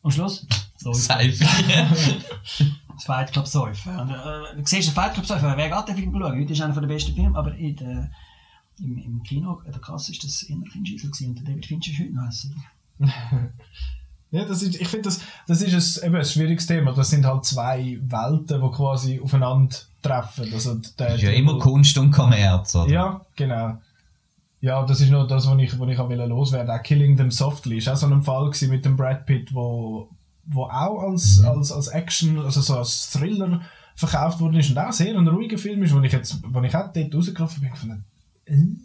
Am Schluss, so Seife. [LAUGHS] [LAUGHS] das Fight Club Säufen. Und, äh, du siehst den Fight Club Säufen, wer geht den Film schauen? Heute ist einer der besten Filme, aber in der, im, im Kino, in der Kasse, ist das eher ein gewesen. Und der David Fincher ist heute noch hässlich. [LAUGHS] Ja, das ist, ich finde, das, das ist ein, eben ein schwieriges Thema. Das sind halt zwei Welten, die quasi aufeinander treffen. Also der, ist ja immer Kunst und Kommerz, oder? Ja, genau. Ja, das ist noch das, was ich, was ich auch will loswerden Auch Killing Them Softly ist auch so ein Fall gewesen mit dem Brad Pitt, wo, wo auch als, als, als Action, also so als Thriller verkauft worden ist und auch sehr ein ruhiger Film ist, wo ich jetzt, wo ich auch dort rausgelaufen bin, gefunden, äh,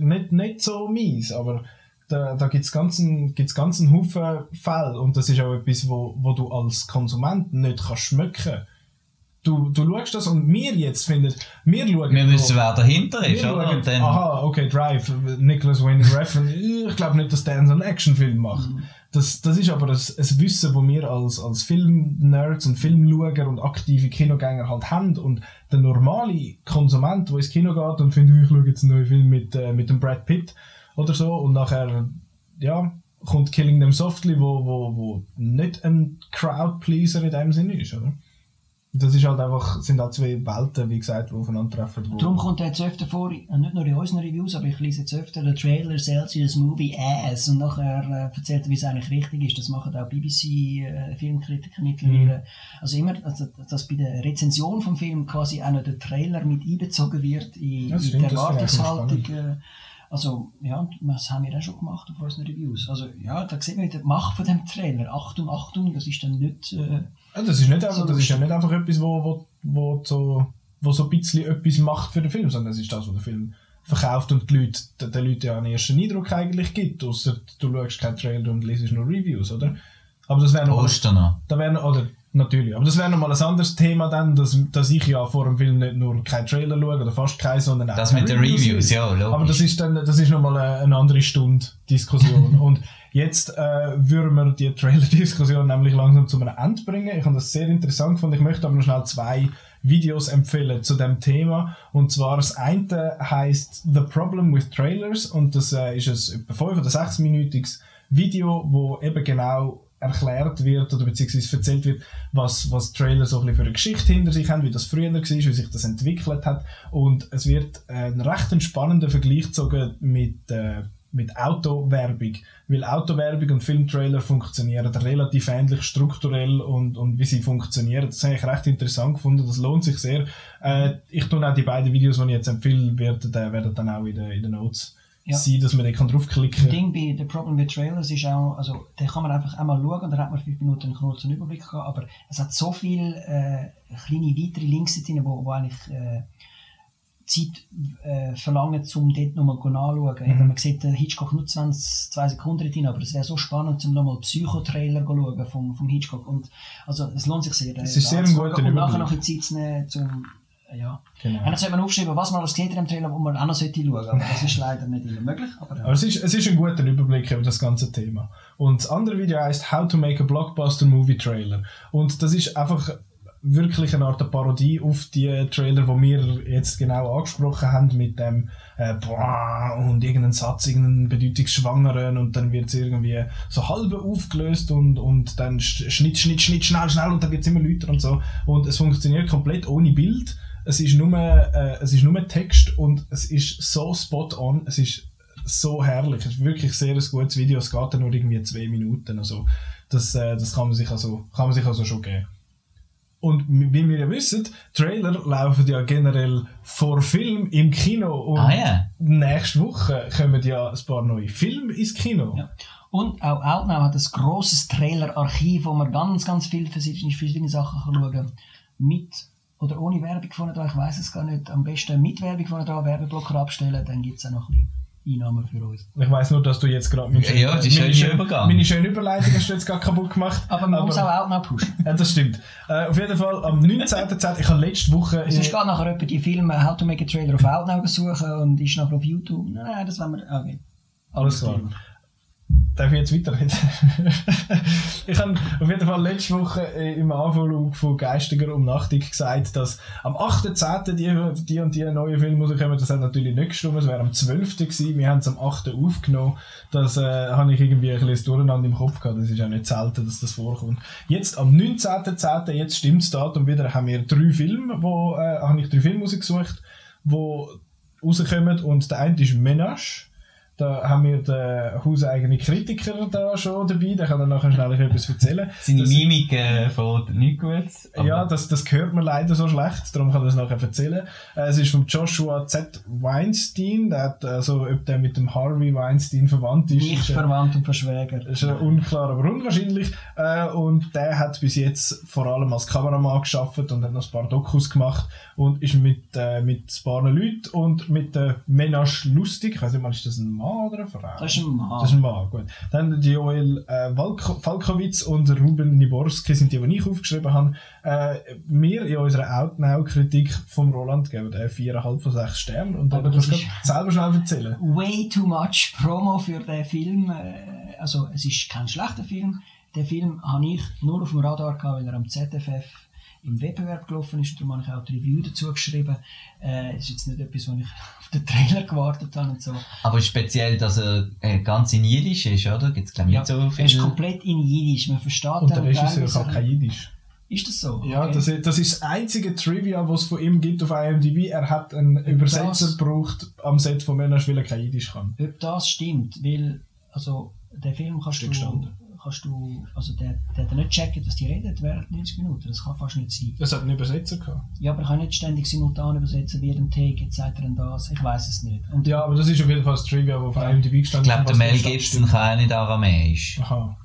[LAUGHS] nicht, nicht so mies, aber da, da gibt es ganzen, gibt's ganzen Haufen Fälle und das ist auch etwas, wo, wo du als Konsument nicht kannst schmecken Du, du schaust das und wir jetzt finden, wir schauen... Wir wissen, wer dahinter ist, oder? schauen, dann, aha, okay, Drive, Nicholas Winding Refn, ich glaube nicht, dass der einen Actionfilm macht. Das, das ist aber ein, ein Wissen, das wir als, als Filmnerds und Filmschauer und aktive Kinogänger halt haben. Und der normale Konsument, der ins Kino geht und findet, ich schaue jetzt einen neuen Film mit, äh, mit dem Brad Pitt oder so und nachher, ja, kommt Killing Them Softly, wo, wo, wo nicht ein Crowd-Pleaser in dem Sinne ist, oder? Das ist halt einfach, sind halt zwei Welten, wie gesagt, die aufeinandertreffen. Wo Darum kommt er jetzt öfter vor, äh, nicht nur in unseren Reviews, aber ich lese jetzt öfter den Trailer sells you this movie ass und nachher äh, erzählt er, wie es eigentlich richtig ist. Das machen auch BBC-Filmkritiker mittlerweile. Also immer, also, dass bei der Rezension vom Film quasi auch noch der Trailer mit einbezogen wird in, in stimmt, die Erwartungshaltung. Also, ja, das haben wir auch schon gemacht auf unseren Reviews. Also, ja, da sieht man wieder die Macht von dem Trailer. Achtung, Achtung, das ist dann nicht, äh, Ja, das ist, nicht einfach, So das ist ja nicht einfach etwas, wo, wo, wo, so, wo so ein bisschen etwas macht für den Film, sondern es ist das, was der Film verkauft und die Leute, den, den Leuten ja einen ersten Eindruck eigentlich gibt, außer du schaust keinen Trailer und liest nur Reviews, oder? Aber das wäre noch, Poster noch. da wäre oder natürlich, aber das wäre noch mal ein anderes Thema dann, dass, dass ich ja vor dem Film nicht nur keinen Trailer schaue oder fast keinen, sondern auch Das mit den Reviews ja, logisch. Aber das ist dann, das ist nochmal eine, eine andere Stunde Diskussion. [LAUGHS] und jetzt äh, würden wir die Trailer-Diskussion nämlich langsam zu einem Ende bringen. Ich habe das sehr interessant gefunden. Ich möchte aber noch schnell zwei Videos empfehlen zu dem Thema. Und zwar das eine heißt The Problem with Trailers und das äh, ist ein etwa 5 oder 6 minütiges Video, wo eben genau erklärt wird oder beziehungsweise erzählt wird, was, was Trailer so ein bisschen für eine Geschichte hinter sich haben, wie das früher war, wie sich das entwickelt hat. Und es wird ein recht spannender Vergleich gezogen mit, äh, mit Autowerbung. Weil Autowerbung und Filmtrailer funktionieren relativ ähnlich strukturell und, und wie sie funktionieren. Das habe ich recht interessant gefunden. Das lohnt sich sehr. Äh, ich tue auch die beiden Videos, die ich jetzt empfehle, werden, äh, werden dann auch in den, in den Notes Ja. sein, dass man da draufklicken Das kann. Ding bei The Problem with Trailers ist auch, also da kann man einfach einmal schauen und dann hat man fünf Minuten einen kurzen Überblick gehabt, aber es hat so viele äh, kleine weitere Links drin, wo, wo eigentlich äh, Zeit äh, verlangen, um dort nochmal nachzuschauen. Mhm. Eben, Man sieht den Hitchcock nur 20, 2 Sekunden drin, aber es wäre so spannend, um nochmal Psycho-Trailer zu schauen vom, vom Hitchcock. Und, also es lohnt sich sehr. Es ist sehr ein guter Und nachher Überblick. noch ein Zeit zu nehmen, um ja. Genau. Eigentlich sollte man aufschreiben, was man alles in dem Trailer, wo man auch noch sollte schauen. Aber das ist leider nicht immer möglich. Aber, ja. Aber es ist, es ist ein guter Überblick über das ganze Thema. Und das andere Video heißt How to Make a Blockbuster Movie Trailer. Und das ist einfach wirklich eine Art Parodie auf die Trailer, die wir jetzt genau angesprochen haben, mit dem äh, boah, und irgendeinen Satz, irgendeinen bedeutungsschwangeren und dann wird es irgendwie so halb aufgelöst und, und dann Schnitt, Schnitt, Schnitt, schnell, schnell und dann wird es immer lauter und so. Und es funktioniert komplett ohne Bild. Es ist nur, äh, es ist nur Text und es ist so spot on. Es ist so herrlich. Es ist wirklich sehr ein gutes Video. Es geht dann nur irgendwie zwei Minuten. Also, das, äh, das kann man sich also, kann man sich also schon geben. Und wie wir ja wissen, Trailer laufen ja generell vor Film im Kino. Und Ah, ja. nächste Woche kommen ja ein paar neue Filme ins Kino. Ja. Und auch Outnow hat ein grosses Trailer-Archiv, wo man ganz, ganz viele verschiedene, verschiedene Sachen kann schauen kann. Mit oder ohne Werbung vorne dran, ich weiß es gar nicht. Am besten mit Werbung vorne dran, Werbeblocker abstellen, dann gibt es auch noch ein bisschen Einnahmen für uns. Ich weiss nur, dass du jetzt gerade meine Ja, das ist meine ein schöner Übergang. Meine schöne Überleitung hast du jetzt gerade kaputt gemacht. Aber man muss auch Outnow pushen. Ja, das stimmt. Äh, auf jeden Fall am 19.10. ich habe letzte Woche... Sonst geht nachher jemand die Filme How to Make a Trailer auf Outnow suchen und ist nachher auf YouTube. Nein, nein, das wollen wir... Okay. Alles klar. Darf ich jetzt weiterreden? [LAUGHS] ich habe auf jeden Fall letzte Woche äh, im Anflug von Geistiger Umnachtung gesagt, dass am 8.10. Die, die und die neuen Filme rauskommen. Das hat natürlich nicht gestimmt, es wäre am 12. gewesen. Wir haben es am 8. aufgenommen. Das äh, habe ich irgendwie ein bisschen Durcheinander im Kopf gehabt. Das ist ja nicht selten, dass das vorkommt. Jetzt am 19.10., jetzt stimmt das Datum wieder, haben wir drei Filme, wo, äh, habe ich drei Filme rausgesucht, die rauskommen und der eine ist Menage. Da haben wir den hauseigenen Kritiker da schon dabei, der kann dann nachher schnell etwas erzählen. Seine Das- Mimik äh, von nicht gut. aber- Ja, das, das hört man leider so schlecht, darum kann ich das nachher erzählen. Äh, es ist von Joshua Z. Weinstein, der hat, also, ob der mit dem Harvey Weinstein verwandt ist. Nicht ist, verwandt und verschwägert. ist äh, unklar, aber unwahrscheinlich. Äh, und der hat bis jetzt vor allem als Kameramann geschafft und hat noch ein paar Dokus gemacht und ist mit, äh, mit ein paar Leuten und mit der Menage lustig. Ich weiß nicht mal, ist das ein Mann oder eine Frau? Das ist ein Mann. Das ist ein Mann, gut. Dann die Joel äh, Falkowitz und Ruben Niborski sind die, die ich aufgeschrieben habe. Äh, wir in unserer Outnow-Kritik vom Roland geben äh, 4,5 von 6 Sternen. Und dann Aber kannst du selber schnell erzählen. way too much Promo für den Film. Äh, Also, es ist kein schlechter Film. Den Film habe ich nur auf dem Radar gehabt, weil er am ZFF im Wettbewerb gelaufen ist. Und darum habe ich auch die Review dazu geschrieben. Äh, es ist jetzt nicht etwas, wo ich [LAUGHS] auf den Trailer gewartet habe und so. Aber speziell, dass er äh, ganz in Jiddisch ist, oder? Gibt es, glaube ich, nicht so er ist viel. komplett in Jiddisch. Man versteht Und der dann Regisseur kann kein Jiddisch. Ist das so? Ja, Okay. das, ist, das ist das einzige Trivia, was es von ihm gibt auf IMDb. Er hat einen Übersetzer das- gebraucht am Set von Menage, weil er kein Jiddisch kann. Ob das stimmt, weil, also, den Film kannst du, gestanden. Kannst du, also der, der hat nicht checken, was die reden während 90 Minuten. Das kann fast nicht sein. Es hat einen Übersetzer gehabt. Ja, aber ich kann nicht ständig simultan übersetzen, wie jedem Take, jetzt sagt er denn das. Ich weiß es nicht. Und Ja, aber das ist auf jeden Fall das Trivia, das auf IMDb Ich gestanden glaube, der Mel Gibson kann nicht Aramäisch. Aha.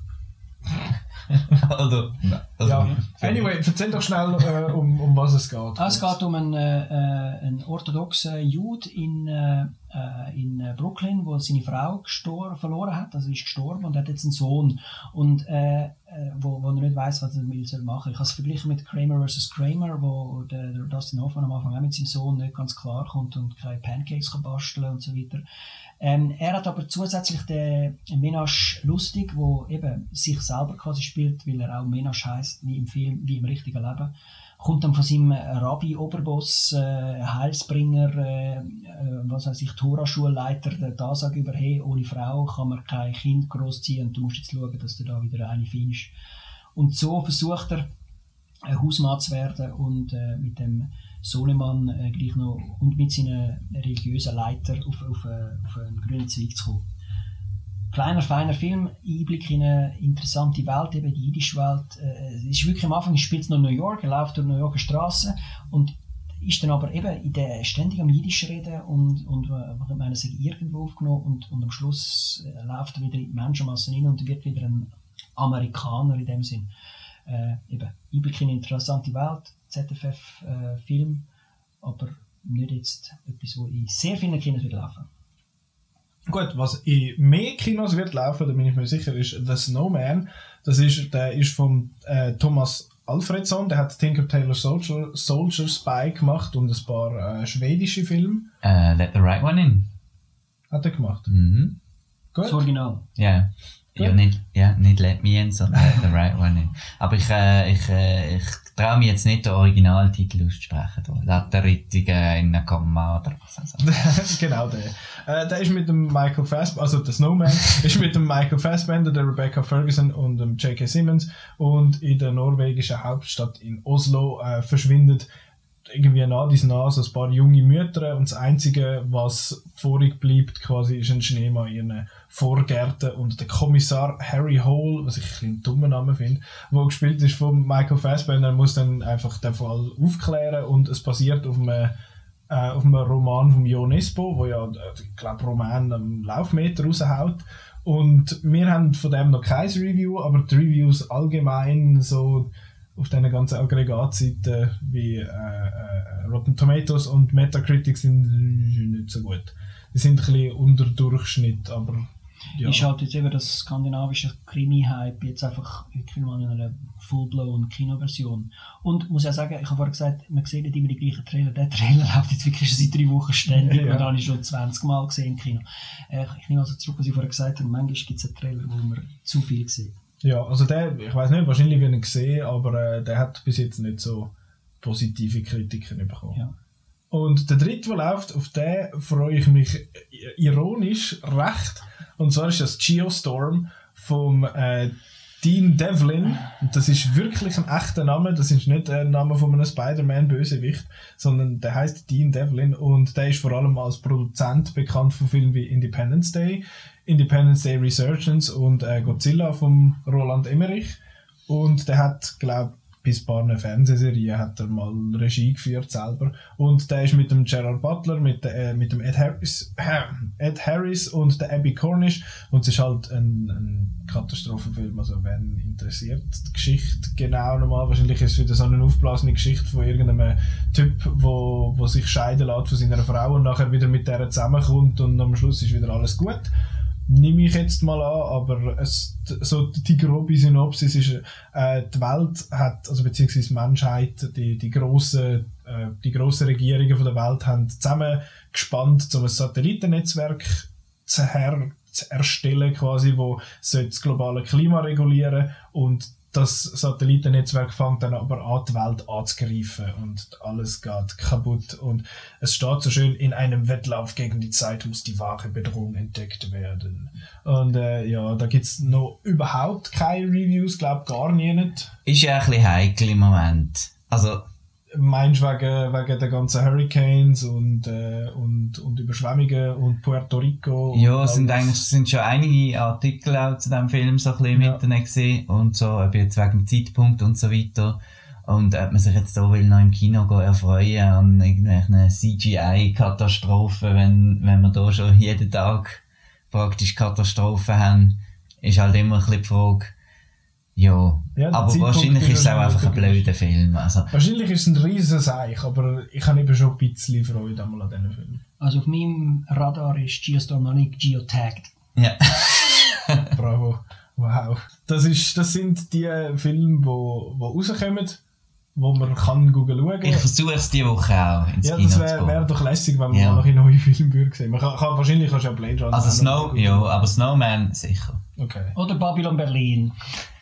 [LAUGHS] oder? Also, Ja. Anyway, erzähl doch schnell, äh, um, um was es geht. Ah, es geht um einen, äh, äh, einen orthodoxen Jude in, äh, äh, in äh, Brooklyn, wo seine Frau verloren hat, also ist gestorben und hat jetzt einen Sohn und äh, äh, wo, wo er nicht weiß, was er mit soll machen. Ich habe es verglichen mit Kramer vs. Kramer, wo der, der Dustin Hoffman am Anfang auch mit seinem Sohn nicht ganz klar kommt und keine Pancakes kann basteln und so weiter. Ähm, er hat aber zusätzlich den Menage lustig, wo eben sich selber quasi spielt, weil er auch Menage heißt, wie im Film, wie im richtigen Leben kommt dann von seinem Rabbi, Oberboss, äh, Heilsbringer, äh, äh, was weiß ich, Tora-Schulleiter, der da sagt über, hey, ohne Frau kann man kein Kind großziehen und du musst jetzt schauen, dass du da wieder eine findest. Und so versucht er, ein Hausmann zu werden und äh, mit dem Sohnemann äh, gleich noch und mit seinen religiösen Leiter auf, auf, äh, auf einen grünen Zweig zu kommen. Kleiner, feiner Film, Einblick in eine interessante Welt, eben die jüdische Welt. Äh, es ist wirklich am Anfang, spielt es noch in New York, er läuft durch New Yorker Straßen und ist dann aber eben in der, ständig am Jiddisch reden und, und äh, ich meine, sich irgendwo aufgenommen und, und am Schluss äh, läuft er wieder in die Menschenmassen hin und wird wieder ein Amerikaner in dem Sinn. Äh, eben, Einblick in eine interessante Welt, ZFF-Film, aber nicht jetzt etwas, wo in sehr vielen Kinos wird laufen. Gut, was in mehr Kinos wird laufen, da bin ich mir sicher, ist The Snowman. Das ist, der ist von äh, Thomas Alfredson, der hat Tinker Tailor Soldier, Soldier Spy gemacht und ein paar äh, schwedische Filme Äh, let the right one in. hat er gemacht. Mhm. Das Gut. Original. Ja. Ja, nicht, ja, nicht Let Me In, sondern [LAUGHS] the Right One In. Aber ich, äh, ich, äh, ich traue mich jetzt nicht, den Originaltitel auszusprechen. Da. Laterittige in einer Komma oder was auch immer. [LAUGHS] genau der. Äh, der ist mit dem Michael Fassbender, also der Snowman, [LAUGHS] ist mit dem Michael Fassbender, der Rebecca Ferguson und dem J.K. Simmons und in der norwegischen Hauptstadt in Oslo äh, verschwindet irgendwie nah dies nah so ein paar junge Mütter und das Einzige, was vorig bleibt, quasi, ist ein Schneemann in ihren Vorgärten und der Kommissar Harry Hole, was ich einen dummen Namen finde, wo gespielt ist von Michael Fassbender, muss dann einfach den Fall aufklären und es basiert auf einem äh, auf einem Roman von Jo Nesbo, wo ja, äh, ich glaube, Roman am Laufmeter raushaut. Und wir haben von dem noch kein Review, aber die Reviews allgemein so auf diesen ganzen Aggregatseiten wie äh, äh, Rotten Tomatoes und Metacritic sind nicht so gut. Die sind ein bisschen unter Durchschnitt, aber ja. Ist halt jetzt eben das skandinavische Krimi-Hype jetzt einfach wirklich mal in einer full-blown Kinoversion. Und muss ja sagen, ich habe vorhin gesagt, man sieht nicht immer die gleichen Trailer. Der Trailer [LAUGHS] läuft jetzt wirklich schon seit drei Wochen ständig Ja. und habe ich schon 20 Mal gesehen im Kino. Äh, ich nehme also zurück, was ich vorhin gesagt habe. Manchmal gibt es einen Trailer, wo man zu viel sieht. Ja, also der, ich weiß nicht, wahrscheinlich wird er gesehen, aber äh, der hat bis jetzt nicht so positive Kritiken bekommen. Ja. Und der dritte, der läuft, auf den freue ich mich ironisch recht. Und zwar ist das Geostorm vom äh, Dean Devlin. Das ist wirklich ein echter Name. Das ist nicht ein Name von einem Spider-Man-Bösewicht, sondern der heißt Dean Devlin und der ist vor allem als Produzent bekannt von Filmen wie Independence Day, Independence Day Resurgence und äh, Godzilla von Roland Emmerich. Und der hat, glaube bis paar Fernsehserien hat er mal Regie geführt selber. Und der ist mit dem Gerard Butler, mit, äh, mit dem Ed Harris, äh, [CLEARS THROAT] Ed Harris und der Abby Cornish. Und es ist halt ein, ein Katastrophenfilm. Also, wen interessiert die Geschichte genau nochmal? Wahrscheinlich ist es wieder so eine aufblasene Geschichte von irgendeinem Typ, wo, wo sich scheiden lässt von seiner Frau und nachher wieder mit der zusammenkommt und am Schluss ist wieder alles gut nehme ich jetzt mal an, aber es, so die grobe Synopsis ist, äh, die Welt hat, also beziehungsweise die Menschheit, die, die grossen, äh, die grossen Regierungen von der Welt haben zusammengespannt, um ein Satellitennetzwerk zu, her, zu erstellen, quasi, wo das globale Klima regulieren und das Satellitennetzwerk fängt dann aber an, die Welt anzugreifen und alles geht kaputt. Und es steht so schön, in einem Wettlauf gegen die Zeit muss die wahre Bedrohung entdeckt werden. Und äh, ja, da gibt es noch überhaupt keine Reviews, glaube gar nicht. Ist ja ein bisschen heikel im Moment. Also, Meinst du wegen, wegen der ganzen Hurricanes und, äh, und, und Überschwemmungen und Puerto Rico? und ja, es sind eigentlich sind schon einige Artikel auch zu diesem Film so ein bisschen im Ja. Internet gesehen und so, ob jetzt wegen dem Zeitpunkt und so weiter. Und ob man sich jetzt da will noch im Kino gehen erfreuen an irgendwelchen CGI-Katastrophen, wenn, wenn wir da schon jeden Tag praktisch Katastrophen haben, ist halt immer ein bisschen die Frage, ja, Ja, aber Zeitpunkt wahrscheinlich ist es auch einfach ein blöder Film. Also, Wahrscheinlich ist es ein riesen Seich, aber ich habe eben schon ein bisschen Freude einmal an diesen Film. Also auf meinem Radar ist Geostorm noch nicht geotagged. ja. [LAUGHS] Bravo. Wow. Das, ist, das sind die Filme, die wo, wo rauskommen, wo man kann Google schauen Ich versuche es diese Woche auch ins Ja, das wäre wär doch lässig, wenn man Ja. noch in neue Filme würde sehen. Man kann, kann, wahrscheinlich kannst du ja Blade Runner Also Snow, ja, aber Snowman sicher. Okay. Oder Babylon Berlin.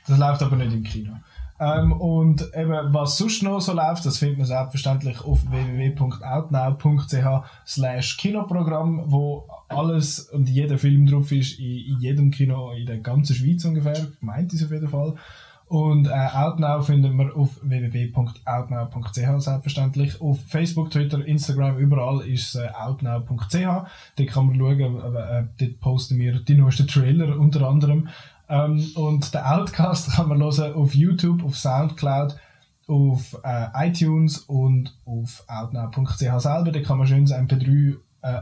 Das läuft aber nicht im Kino. Ähm, und eben, was sonst noch so läuft, das findet man selbstverständlich auf www.outnow.ch slash Kinoprogramm, wo alles und jeder Film drauf ist, in, in jedem Kino in der ganzen Schweiz ungefähr, meint es auf jeden Fall. Und äh, Outnow finden wir auf www.outnow.ch selbstverständlich. Auf Facebook, Twitter, Instagram, überall ist es äh, outnow.ch. Dort kann man schauen, äh, äh, dort posten wir die neuesten Trailer unter anderem. Ähm, und den Outcast kann man hören auf YouTube, auf Soundcloud, auf äh, iTunes und auf outnow.ch selber. Da kann man schön das MP3 äh,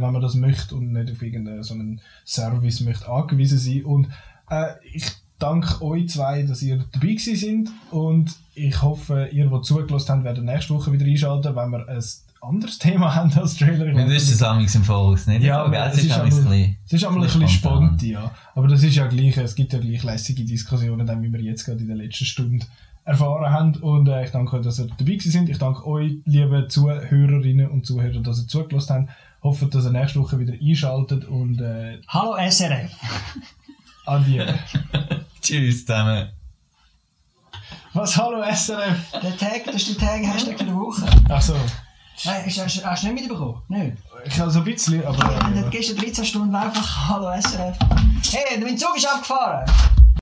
wenn man das möchte und nicht auf irgendeinen Service möchte angewiesen sein. Und äh, ich danke euch zwei, dass ihr dabei gewesen sind und ich hoffe, ihr, die zugelassen habt, werden nächste Woche wieder einschalten, wenn wir ein anderes Thema haben als Trailer. Wir wissen nicht. es amigs im Voraus nicht. Ja, so, aber es ist amigs ein bisschen... es ist einmal ein bisschen spontan. spannend, ja. Aber das ist ja gleich, es gibt ja gleich lässige Diskussionen, dann wie wir jetzt gerade in der letzten Stunde erfahren habt. Und äh, ich danke euch, dass ihr dabei gewesen sind. Ich danke euch, liebe Zuhörerinnen und Zuhörer, dass ihr zugelassen habt. Hoffe, dass ihr nächste Woche wieder einschaltet und äh, Hallo SRF. [LAUGHS] adieu. [LAUGHS] Tschüss zusammen. Was, hallo SRF? Der Tag, das ist der Tag, Hashtag für die Woche. Achso, Nein, hast, hast, hast du nicht mitbekommen? Nein. ich habe so ein bisschen, aber... Ja, Äh, dann gehst du 13 Stunden einfach Hallo SRF. Hey, mein Zug ist abgefahren.